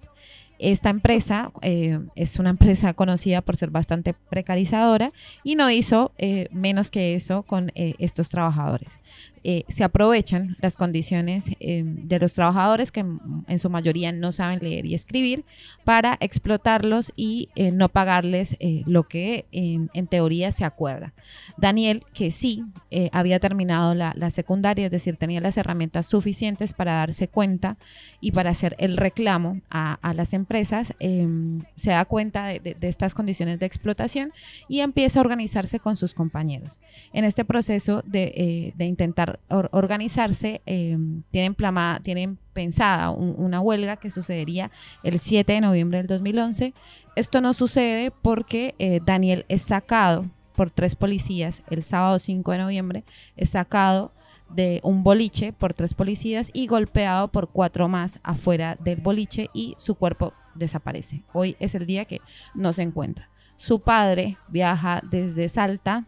Speaker 2: Esta empresa eh, es una empresa conocida por ser bastante precarizadora y no hizo eh, menos que eso con eh, estos trabajadores. Eh, se aprovechan las condiciones eh, de los trabajadores que en su mayoría no saben leer y escribir para explotarlos y eh, no pagarles lo que en, teoría se acuerda. Daniel, que sí había terminado la, secundaria, es decir, tenía las herramientas suficientes para darse cuenta y para hacer el reclamo a, las empresas, se da cuenta de, estas condiciones de explotación y empieza a organizarse con sus compañeros. En este proceso de intentar organizarse, eh, tienen, tienen pensada una huelga que sucedería el 7 de noviembre del 2011. Esto no sucede porque eh, Daniel es sacado por tres policías el sábado 5 de noviembre, es sacado de un boliche por tres policías y golpeado por cuatro más afuera del boliche y su cuerpo desaparece. Hoy es el día que no se encuentra. Su padre viaja desde Salta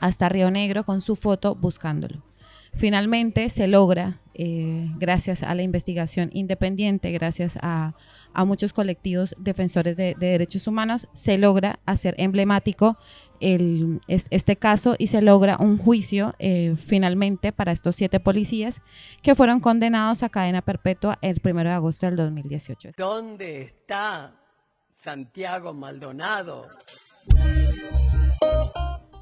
Speaker 2: hasta Río Negro con su foto buscándolo. Finalmente se logra, eh, gracias a la investigación independiente, gracias a, muchos colectivos defensores de, derechos humanos, se logra hacer emblemático este caso y se logra un juicio eh, finalmente para estos siete policías que fueron condenados a cadena perpetua el 1 de agosto del 2018.
Speaker 13: ¿Dónde está Santiago Maldonado?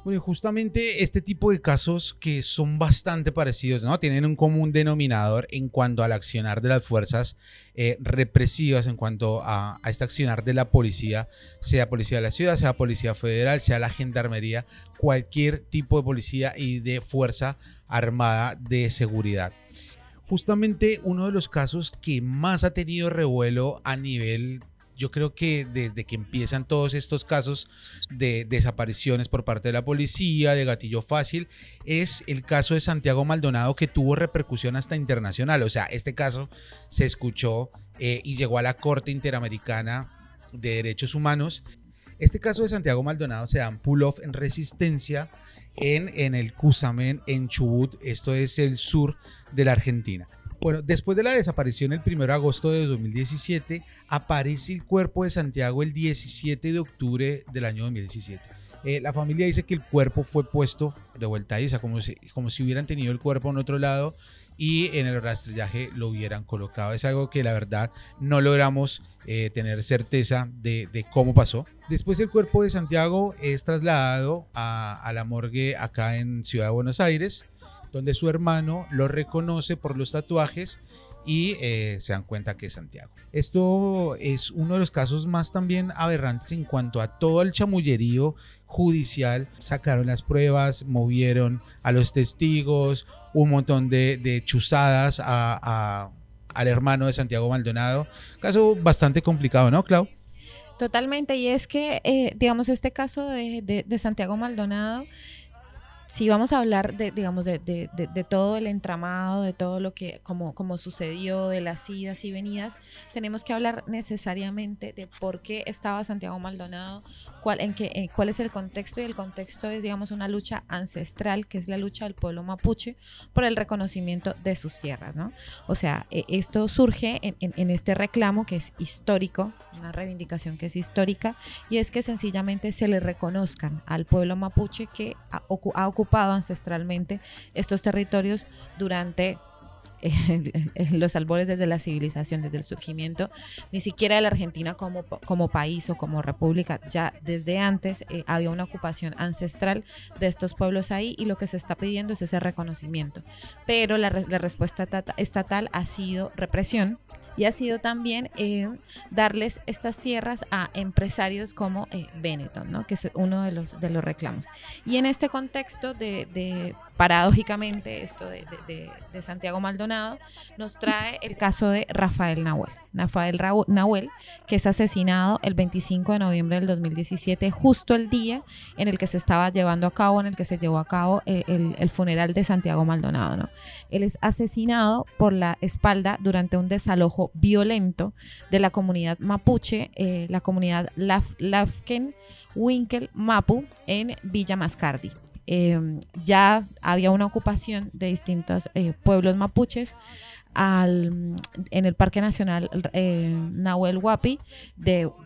Speaker 1: Bueno, justamente este tipo de casos que son bastante parecidos, ¿no? Tienen un común denominador en cuanto al accionar de las fuerzas eh, represivas, en cuanto a, a, este accionar de la policía, sea policía de la ciudad, sea policía federal, sea la gendarmería, cualquier tipo de policía y de fuerza armada de seguridad justamente uno de los casos que más ha tenido revuelo a nivel yo creo que desde que empiezan todos estos casos de desapariciones por parte de la policía, de gatillo fácil, es el caso de Santiago Maldonado que tuvo repercusión hasta internacional. O sea, este caso se escuchó eh, y llegó a la Corte Interamericana de Derechos Humanos. Este caso de Santiago Maldonado se da en pull-off en resistencia en, en el Cusamen, en Chubut. Esto es el sur de la Argentina. Bueno, después de la desaparición el 1 de agosto de 2017, aparece el cuerpo de Santiago el 17 de octubre del año 2017. Eh, la familia dice que el cuerpo fue puesto de vuelta ahí, o sea, como si, hubieran tenido el cuerpo en otro lado y en el rastrillaje lo hubieran colocado. Es algo que la verdad no logramos eh, tener certeza de, de, cómo pasó. Después el cuerpo de Santiago es trasladado a, la morgue acá en Ciudad de Buenos Aires, donde su hermano lo reconoce por los tatuajes y eh, se dan cuenta que es Santiago. Esto es uno de los casos más también aberrantes en cuanto a todo el chamullerío judicial. Sacaron las pruebas, movieron a los testigos, un montón de, chuzadas a, al hermano de Santiago Maldonado. Caso bastante complicado, ¿no, Clau?
Speaker 2: Totalmente, y es que, eh, digamos, este caso de, de Santiago Maldonado si vamos a hablar de, digamos, de, de, de, todo el entramado, de todo lo que, como, como sucedió, de las idas y venidas, tenemos que hablar necesariamente de por qué estaba Santiago Maldonado, cuál, en qué, eh, cuál es el contexto, y el contexto es, digamos, una lucha ancestral, que es la lucha del pueblo mapuche por el reconocimiento de sus tierras, ¿no? O sea, eh, esto surge en, en, en este reclamo que es histórico, una reivindicación que es histórica, y es que sencillamente se le reconozcan al pueblo mapuche que ha ocupado ancestralmente estos territorios durante los albores desde la civilización, desde el surgimiento, ni siquiera de la Argentina como, como país o como república, ya desde antes eh, había una ocupación ancestral de estos pueblos ahí y lo que se está pidiendo es ese reconocimiento. Pero la, la respuesta estatal ha sido represión y ha sido también eh, darles estas tierras a empresarios como eh, Benetton, ¿no? que es uno de los, de los reclamos. Y en este contexto de, de paradójicamente, esto de, de, de, Santiago Maldonado, nos trae el caso de Rafael Nahuel. Rafael Nahuel, que es asesinado el 25 de noviembre del 2017, justo el día en el que se estaba llevando a cabo, en el que se llevó a cabo el, el, el funeral de Santiago Maldonado. ¿no? Él es asesinado por la espalda durante un desalojo violento de la comunidad mapuche, eh, la comunidad Laf, Lafken Winkel Mapu en Villa Mascardi. Eh, ya había una ocupación de distintos eh, pueblos mapuches en el Parque Nacional eh, Nahuel Huapi,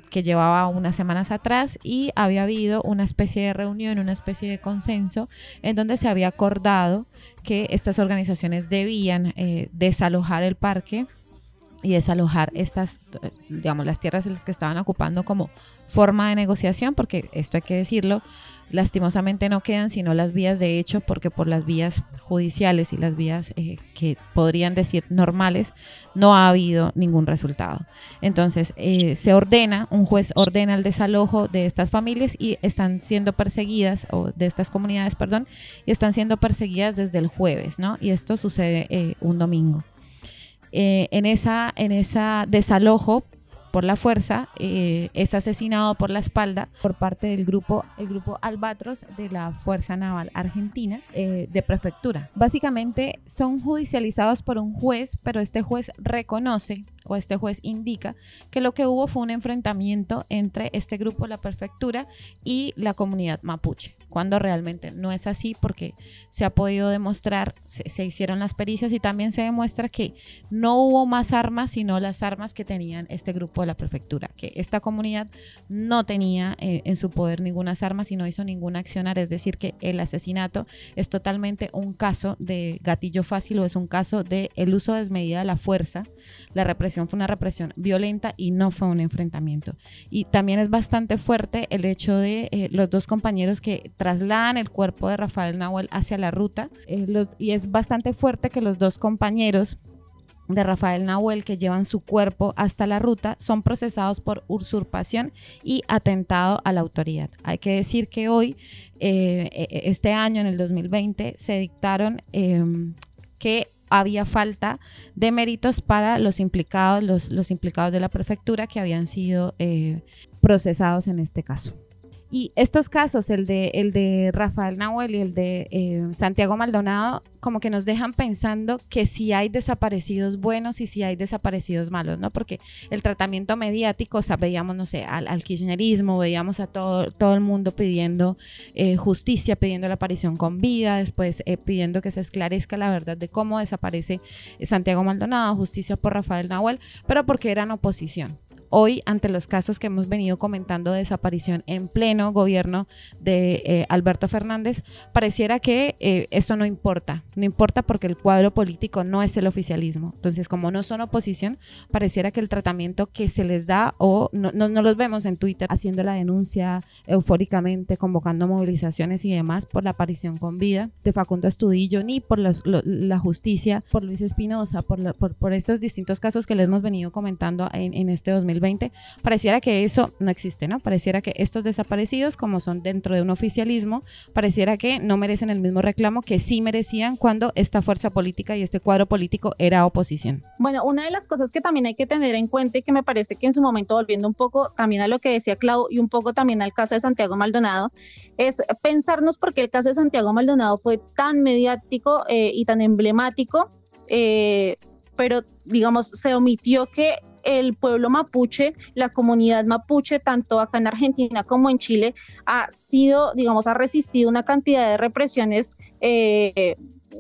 Speaker 2: que llevaba unas semanas atrás, y había habido una especie de reunión, una especie de consenso, en donde se había acordado que estas organizaciones debían desalojar el parque y desalojar estas, digamos, las tierras en las que estaban ocupando como forma de negociación, porque esto hay que decirlo, lastimosamente no quedan sino las vías de hecho, porque por las vías judiciales y las vías eh, que podrían decir normales, no ha habido ningún resultado. Entonces, eh, se ordena, un juez ordena el desalojo de estas familias y están siendo perseguidas, o de estas comunidades, perdón, y están siendo perseguidas desde el jueves, ¿no? Y esto sucede eh, un domingo. Eh, en esa en esa desalojo por la fuerza eh, es asesinado por la espalda por parte del grupo el grupo Albatros de la Fuerza Naval Argentina eh, de prefectura. Básicamente son judicializados por un juez, pero este juez reconoce o este juez indica que lo que hubo fue un enfrentamiento entre este grupo, la prefectura, y la comunidad mapuche, cuando realmente no es así porque se ha podido demostrar, se, hicieron las pericias y también se demuestra que no hubo más armas, sino las armas que tenían este grupo de la prefectura, que esta comunidad no tenía eh, en su poder ninguna armas y no hizo ninguna accionar, es decir, que el asesinato es totalmente un caso de gatillo fácil o es un caso de el uso desmedida de la fuerza, la represión fue una represión violenta y no fue un enfrentamiento. Y también es bastante fuerte el hecho de eh, los dos compañeros que trasladan el cuerpo de Rafael Nahuel hacia la ruta eh, y es bastante fuerte que los dos compañeros de Rafael Nahuel que llevan su cuerpo hasta la ruta son procesados por usurpación y atentado a la autoridad. Hay que decir que hoy, eh, este año, en el 2020, se dictaron eh, que había falta de méritos para los implicados, los, los implicados de la prefectura que habían sido eh, procesados en este caso. Y estos casos, el de, el de Rafael Nahuel y el de eh, Santiago Maldonado, como que nos dejan pensando que si hay desaparecidos buenos y si hay desaparecidos malos, ¿no? Porque el tratamiento mediático, o sea, veíamos, no sé, al, al kirchnerismo, veíamos a todo, todo el mundo pidiendo eh, justicia, pidiendo la aparición con vida, después eh, pidiendo que se esclarezca la verdad de cómo desaparece Santiago Maldonado, justicia por Rafael Nahuel, pero porque eran oposición hoy ante los casos que hemos venido comentando de desaparición en pleno gobierno de eh, Alberto Fernández, pareciera que eh, eso no importa, no importa porque el cuadro político no es el oficialismo. Entonces, como no son oposición, pareciera que el tratamiento que se les da o no, los vemos en Twitter haciendo la denuncia eufóricamente, convocando movilizaciones y demás por la aparición con vida de Facundo Estudillo, ni por la justicia, por Luis Espinosa, por, por, estos distintos casos que les hemos venido comentando en, en este 2020, pareciera que eso no existe, ¿no? Pareciera que estos desaparecidos, como son dentro de un oficialismo, pareciera que no merecen el mismo reclamo que sí merecían cuando esta fuerza política y este cuadro político era oposición.
Speaker 3: Bueno, una de las cosas que también hay que tener en cuenta y que me parece que en su momento, volviendo un poco también a lo que decía Clau y un poco también al caso de Santiago Maldonado, es pensarnos por qué el caso de Santiago Maldonado fue tan mediático eh, y tan emblemático, eh, pero digamos, se omitió que el pueblo mapuche, la comunidad mapuche, tanto acá en Argentina como en Chile, ha sido, digamos, ha resistido una cantidad de represiones. eh,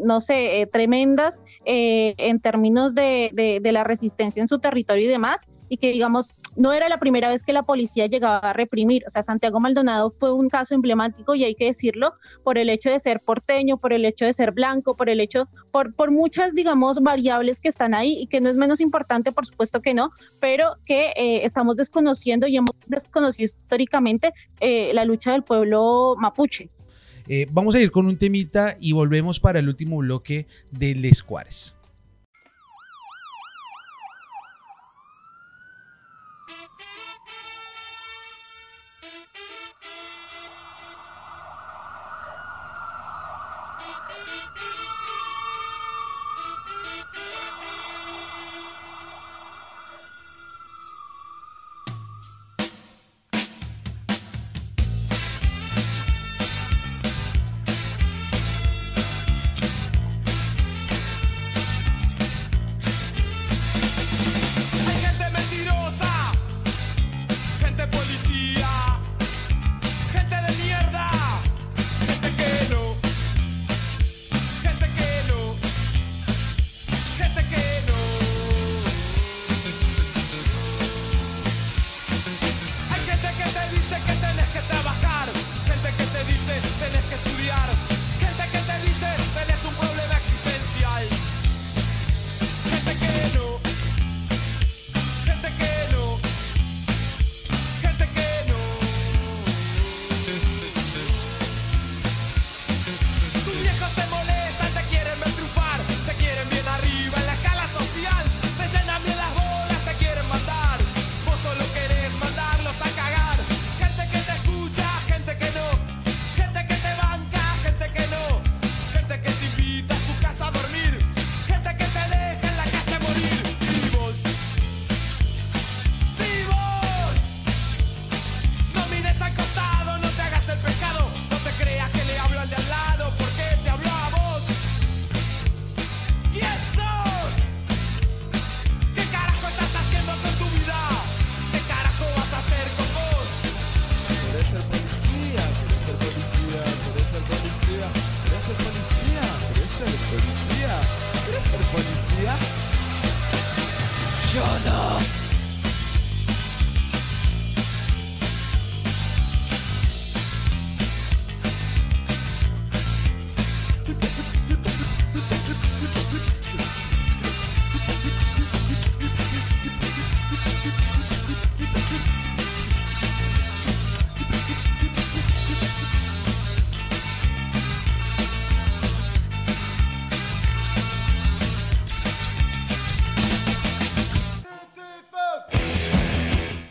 Speaker 3: no sé, eh, tremendas eh, en términos de, de- de la resistencia en su territorio y demás, y que digamos, no era la primera vez que la policía llegaba a reprimir. O sea, Santiago Maldonado fue un caso emblemático y hay que decirlo por el hecho de ser porteño, por el hecho de ser blanco, por el hecho, por, muchas, digamos, variables que están ahí y que no es menos importante, por supuesto que no, pero que eh, estamos desconociendo y hemos desconocido históricamente eh, la lucha del pueblo mapuche.
Speaker 1: Eh, vamos a ir con un temita y volvemos para el último bloque de Les Cuares.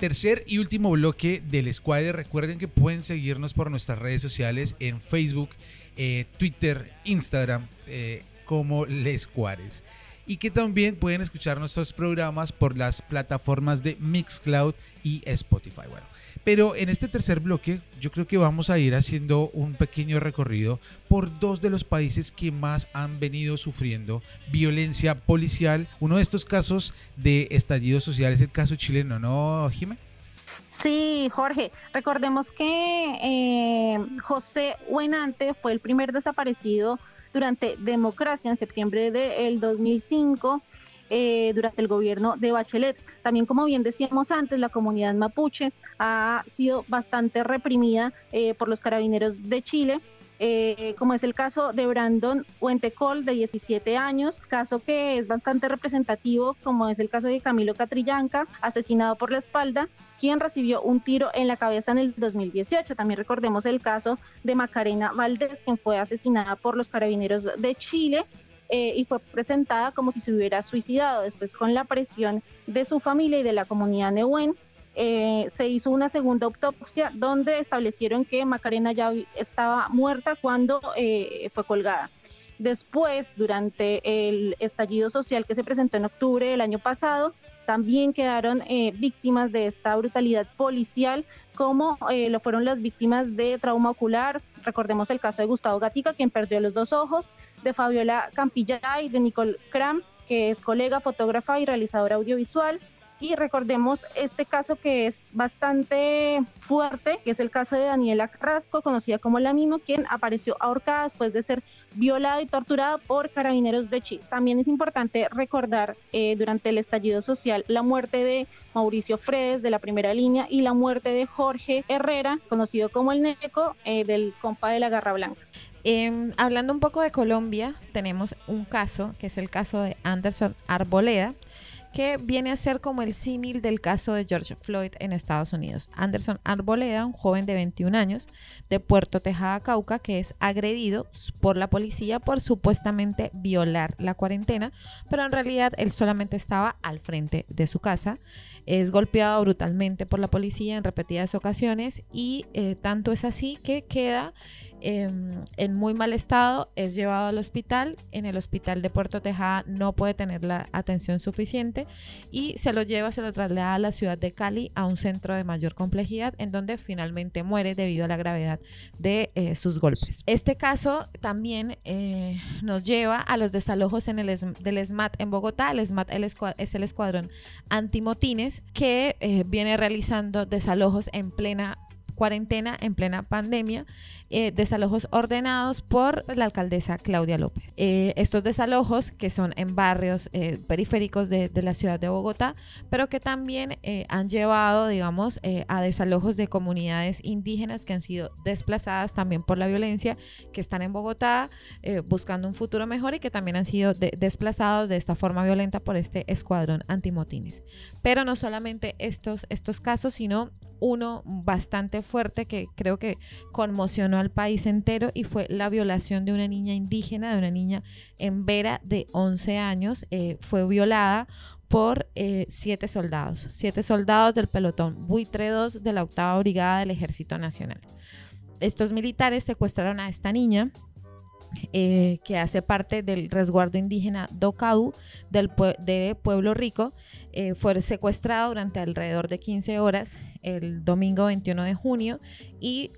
Speaker 1: Tercer y último bloque del Squad. Recuerden que pueden seguirnos por nuestras redes sociales en Facebook, eh, Twitter, Instagram, eh, como Les Cuares. Y que también pueden escuchar nuestros programas por las plataformas de Mixcloud y Spotify. Bueno, pero en este tercer bloque yo creo que vamos a ir haciendo un pequeño recorrido por dos de los países que más han venido sufriendo violencia policial. Uno de estos casos de estallido social es el caso chileno, ¿no, Jimé?
Speaker 3: Sí, Jorge, recordemos que eh, José Huenante fue el primer desaparecido durante democracia en septiembre del 2005 eh, durante el gobierno de Bachelet. También, como bien decíamos antes, la comunidad mapuche ha sido bastante reprimida eh, por los carabineros de Chile. eh, como es el caso de Brandon Huentecol, de 17 años, caso que es bastante representativo, como es el caso de Camilo Catrillanca, asesinado por la espalda, quien recibió un tiro en la cabeza en el 2018. También recordemos el caso de Macarena Valdés, quien fue asesinada por los carabineros de Chile eh, y fue presentada como si se hubiera suicidado. Después, con la presión de su familia y de la comunidad Nehuen, eh, se hizo una segunda autopsia donde establecieron que Macarena ya estaba muerta cuando eh, fue colgada. Después, durante el estallido social que se presentó en octubre del año pasado, también quedaron eh, víctimas de esta brutalidad policial, como eh, lo fueron las víctimas de trauma ocular. Recordemos el caso de Gustavo Gatica, quien perdió los dos ojos, de Fabiola Campillay, de Nicole Cram, que es colega, fotógrafa y realizadora audiovisual. Y recordemos este caso que es bastante fuerte, que es el caso de Daniela Carrasco, conocida como la Mimo, quien apareció ahorcada después de ser violada y torturada por carabineros de Chile. También es importante recordar eh, durante el estallido social la muerte de Mauricio Fredes de la primera línea y la muerte de Jorge Herrera, conocido como el Neco, eh, del compa de la Garra Blanca.
Speaker 2: Em, hablando un poco de Colombia, tenemos un caso, que es el caso de Anderson Arboleda, que viene a ser como el símil del caso de George Floyd en Estados Unidos. Anderson Arboleda, un joven de 21 años de Puerto Tejada, Cauca, que es agredido por la policía por supuestamente violar la cuarentena, pero en realidad él solamente estaba al frente de su casa. Es golpeado brutalmente por la policía en repetidas ocasiones y eh, tanto es así que queda em, en muy mal estado, es llevado al hospital, en el hospital de Puerto Tejada no puede tener la atención suficiente y se lo lleva, se lo traslada a la ciudad de Cali a un centro de mayor complejidad en donde finalmente muere debido a la gravedad de eh, sus golpes. Este caso también eh, nos lleva a los desalojos en el del SMAT en Bogotá. El SMAT el es el escuadrón antimotines que eh, viene realizando desalojos en plena cuarentena, en plena pandemia, eh, desalojos ordenados por la alcaldesa Claudia López. Eh, estos desalojos que son en barrios eh, periféricos de, de la ciudad de Bogotá, pero que también eh, han llevado, digamos, eh, a desalojos de comunidades indígenas que han sido desplazadas también por la violencia, que están en Bogotá eh, buscando un futuro mejor y que también han sido de- desplazados de esta forma violenta por este escuadrón antimotines. Pero no solamente estos, estos casos, sino uno bastante fuerte que creo que conmocionó al país entero y fue la violación de una niña indígena, de una niña en Vera de 11 años. Eh, fue violada por eh, siete soldados, siete soldados del pelotón Buitre 2 de la octava brigada del Ejército Nacional. Estos militares secuestraron a esta niña, eh, que hace parte del resguardo indígena Docau del de Pueblo Rico, eh, fue secuestrado durante alrededor de 15 horas el domingo 21 de junio y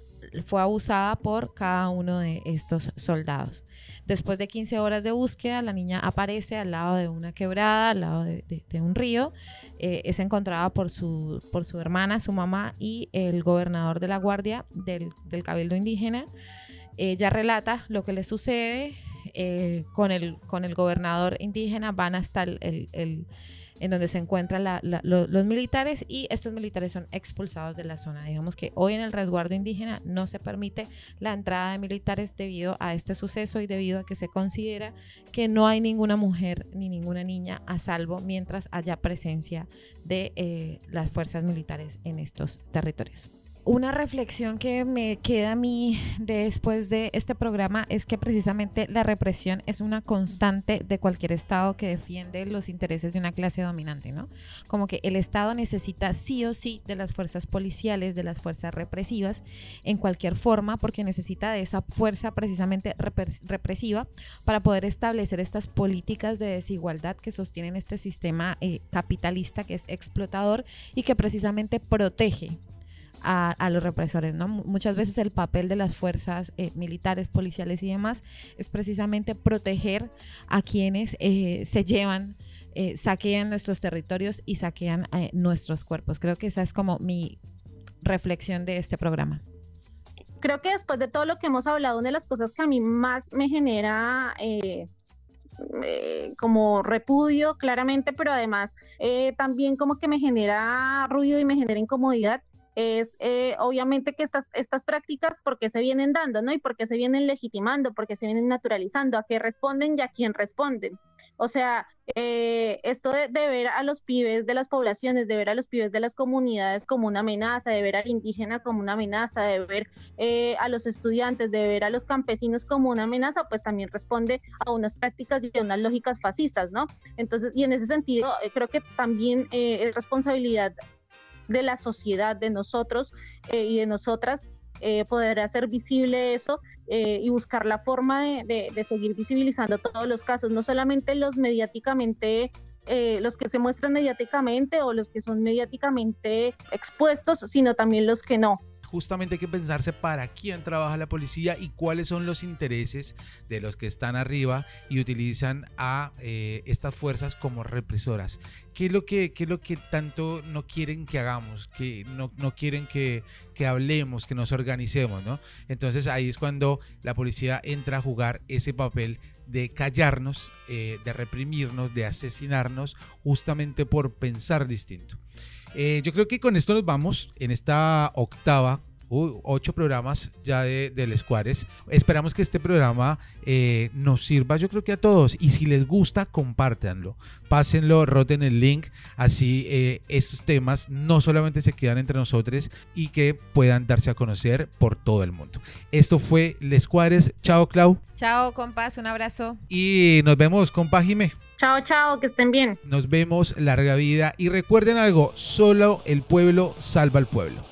Speaker 2: fue abusada por cada uno de estos soldados. Después de 15 horas de búsqueda, la niña aparece al lado de una quebrada, al lado de, un río. Eh, es encontrada por su, por su hermana, su mamá y el gobernador de la guardia del, del Cabildo Indígena. Ella relata lo que le sucede. eh, con, el, con el gobernador indígena van hasta el- en donde se encuentran la- la- lo- los militares y estos militares son expulsados de la zona. Digamos que hoy en el resguardo indígena no se permite la entrada de militares debido a este suceso y debido a que se considera que no hay ninguna mujer ni ninguna niña a salvo mientras haya presencia de eh, las fuerzas militares en estos territorios. Una reflexión que me queda a mí después de este programa es que precisamente la represión es una constante de cualquier Estado que defiende los intereses de una clase dominante, ¿no? Como que el Estado necesita sí o sí de las fuerzas policiales, de las fuerzas represivas, en cualquier forma, porque necesita de esa fuerza precisamente repres- represiva para poder establecer estas políticas de desigualdad que sostienen este sistema eh, capitalista que es explotador y que precisamente protege a, los represores, ¿no? Mu- Muchas veces el papel de las fuerzas eh, militares, policiales y demás es precisamente proteger a quienes eh, se llevan, eh, saquean nuestros territorios y saquean nuestros cuerpos. Creo que esa es como mi reflexión de este programa.
Speaker 3: Creo que después de todo lo que hemos hablado, una de las cosas que a mí más me genera como repudio claramente, pero además también como que me genera ruido y me genera incomodidad es eh, obviamente que estas, estas prácticas, ¿por qué se vienen dando, no? Y por qué se vienen legitimando, porque se vienen naturalizando, a qué responden y a quién responden. O sea, eh, esto de, ver a los pibes de las poblaciones, de ver a los pibes de las comunidades como una amenaza, de ver al indígena como una amenaza, de ver eh, a los estudiantes, de ver a los campesinos como una amenaza, pues también responde a unas prácticas y a unas lógicas fascistas, ¿no? Entonces, y en ese sentido, creo que también es responsabilidad de la sociedad, de nosotros eh, y de nosotras, eh, poder hacer visible eso eh, y buscar la forma de, de, seguir visibilizando todos los casos, no solamente los mediáticamente los que se muestran mediáticamente o los que son mediáticamente expuestos, sino también los que no
Speaker 1: justamente hay que pensarse para quién trabaja la policía y cuáles son los intereses de los que están arriba y utilizan a eh, estas fuerzas como represoras. ¿Qué es lo que, qué es lo que tanto no quieren que hagamos? Que no, no quieren que, que hablemos, que nos organicemos, ¿no? Entonces ahí es cuando la policía entra a jugar ese papel de callarnos, eh, de reprimirnos, de asesinarnos, justamente por pensar distinto. Eh, yo creo que con esto nos vamos en esta octava ocho programas ya de, de Les Cuares. Esperamos que este programa eh, nos sirva, yo creo que a todos. Y si les gusta, compártanlo. Pásenlo, roten el link. Así eh, estos temas no solamente se quedan entre nosotros y que puedan darse a conocer por todo el mundo. Esto fue Les Cuares. Chao, Clau.
Speaker 2: Chao, compas. Un abrazo.
Speaker 1: Y nos vemos, compa Jime.
Speaker 3: Chao, chao, que estén bien.
Speaker 1: Nos vemos, larga vida. Y recuerden algo, solo el pueblo salva al pueblo.